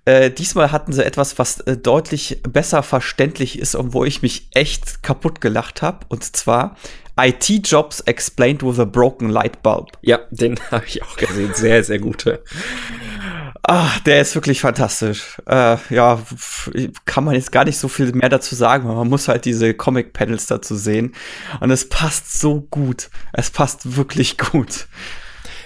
Äh, diesmal hatten sie etwas, was äh, deutlich besser verständlich ist und wo ich mich echt kaputt gelacht habe. Und zwar IT-Jobs Explained with a Broken Light Bulb. Ja, den habe ich auch gesehen. Sehr, sehr gute. Ah, der ist wirklich fantastisch. Äh, ja, kann man jetzt gar nicht so viel mehr dazu sagen, weil man muss halt diese Comic-Panels dazu sehen. Und es passt so gut. Es passt wirklich gut.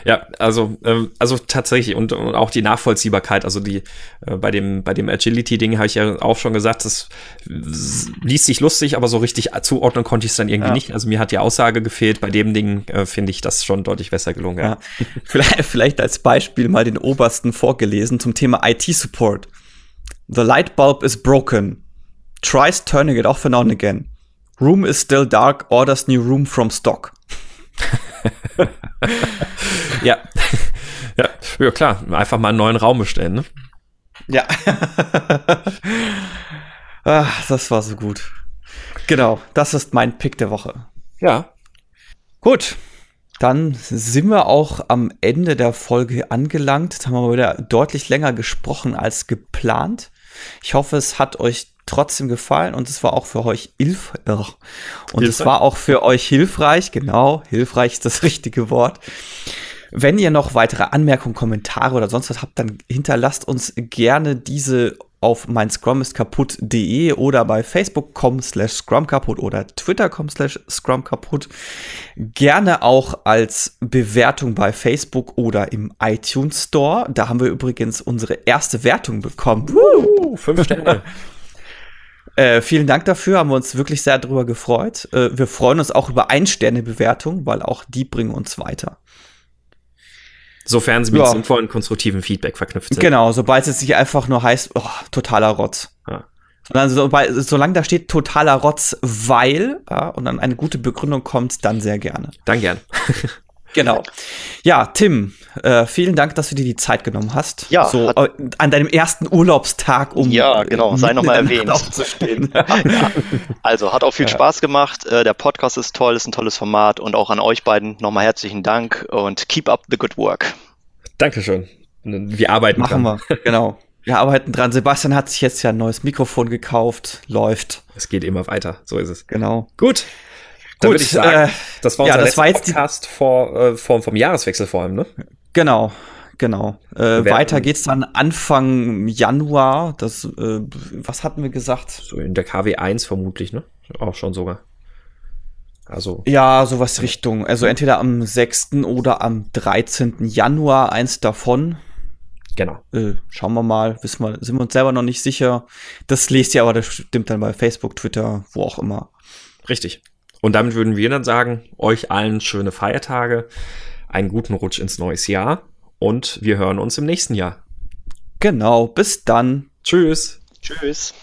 Ja, also, ähm, also tatsächlich und, und auch die Nachvollziehbarkeit, also die äh, bei dem, bei dem Agility-Ding habe ich ja auch schon gesagt, das liest sich lustig, aber so richtig zuordnen konnte ich es dann irgendwie ja. nicht. Also mir hat die Aussage gefehlt. Bei dem Ding äh, finde ich das schon deutlich besser gelungen. Ja. ja. vielleicht, vielleicht als Beispiel mal den obersten vorgelesen zum Thema IT-Support. The light bulb is broken. Tries turning it off and on again. Room is still dark, orders new room from stock. ja. ja. Ja, klar. Einfach mal einen neuen Raum bestellen, ne? Ja. Ach, das war so gut. Genau, das ist mein Pick der Woche. Ja. Gut. Dann sind wir auch am Ende der Folge angelangt. Jetzt haben wir wieder deutlich länger gesprochen als geplant. Ich hoffe, es hat euch trotzdem gefallen und es war auch für euch hilf und hilfreich. es war auch für euch hilfreich, genau, hilfreich ist das richtige Wort. Wenn ihr noch weitere Anmerkungen, Kommentare oder sonst was habt, dann hinterlasst uns gerne diese auf mein Scrum ist kaputt.de oder bei facebook.com slash scrum kaputt oder twitter.com slash scrum kaputt. Gerne auch als Bewertung bei Facebook oder im iTunes Store. Da haben wir übrigens unsere erste Wertung bekommen. Uh, fünf Sterne. Äh, vielen Dank dafür, haben wir uns wirklich sehr darüber gefreut. Äh, wir freuen uns auch über Ein-Sterne-Bewertung, weil auch die bringen uns weiter. Sofern sie mit ja. sinnvollen, konstruktiven Feedback verknüpft sind. Genau, sobald es sich einfach nur heißt, oh, totaler Rotz. Ja. Sondern sobald, solange da steht totaler Rotz, weil, ja, und dann eine gute Begründung kommt, dann sehr gerne. Dann gern. Genau. Ja, Tim, äh, vielen Dank, dass du dir die Zeit genommen hast. Ja, So hat- äh, an deinem ersten Urlaubstag, um Ja, genau, sei mitten noch mal in der Nacht erwähnt. aufzustehen. Also hat auch viel Spaß gemacht. Äh, der Podcast ist toll, ist ein tolles Format und auch an euch beiden nochmal herzlichen Dank und keep up the good work. Dankeschön. Wir arbeiten Machen dran. wir, genau. Wir arbeiten dran. Sebastian hat sich jetzt ja ein neues Mikrofon gekauft. Läuft. Es geht immer weiter. So ist es. Genau. Gut. Gut, ich sagen, äh, das war ja, unser das war jetzt Podcast vor, äh, vor, vom Jahreswechsel vor allem, ne? Genau, genau. Äh, weiter geht's dann Anfang Januar. Das, äh, was hatten wir gesagt? So in der KW 1 vermutlich, ne? Auch schon sogar. Also, Ja, sowas Richtung. Also entweder am 6. oder am 13. Januar, eins davon. genau. Äh, schauen wir mal, wissen wir, sind wir uns selber noch nicht sicher. Das lest ihr aber, das stimmt dann bei Facebook, Twitter, wo auch immer. Richtig. Und damit würden wir dann sagen, euch allen schöne Feiertage, einen guten Rutsch ins neues Jahr und wir hören uns im nächsten Jahr. Genau, bis dann. Tschüss. Tschüss.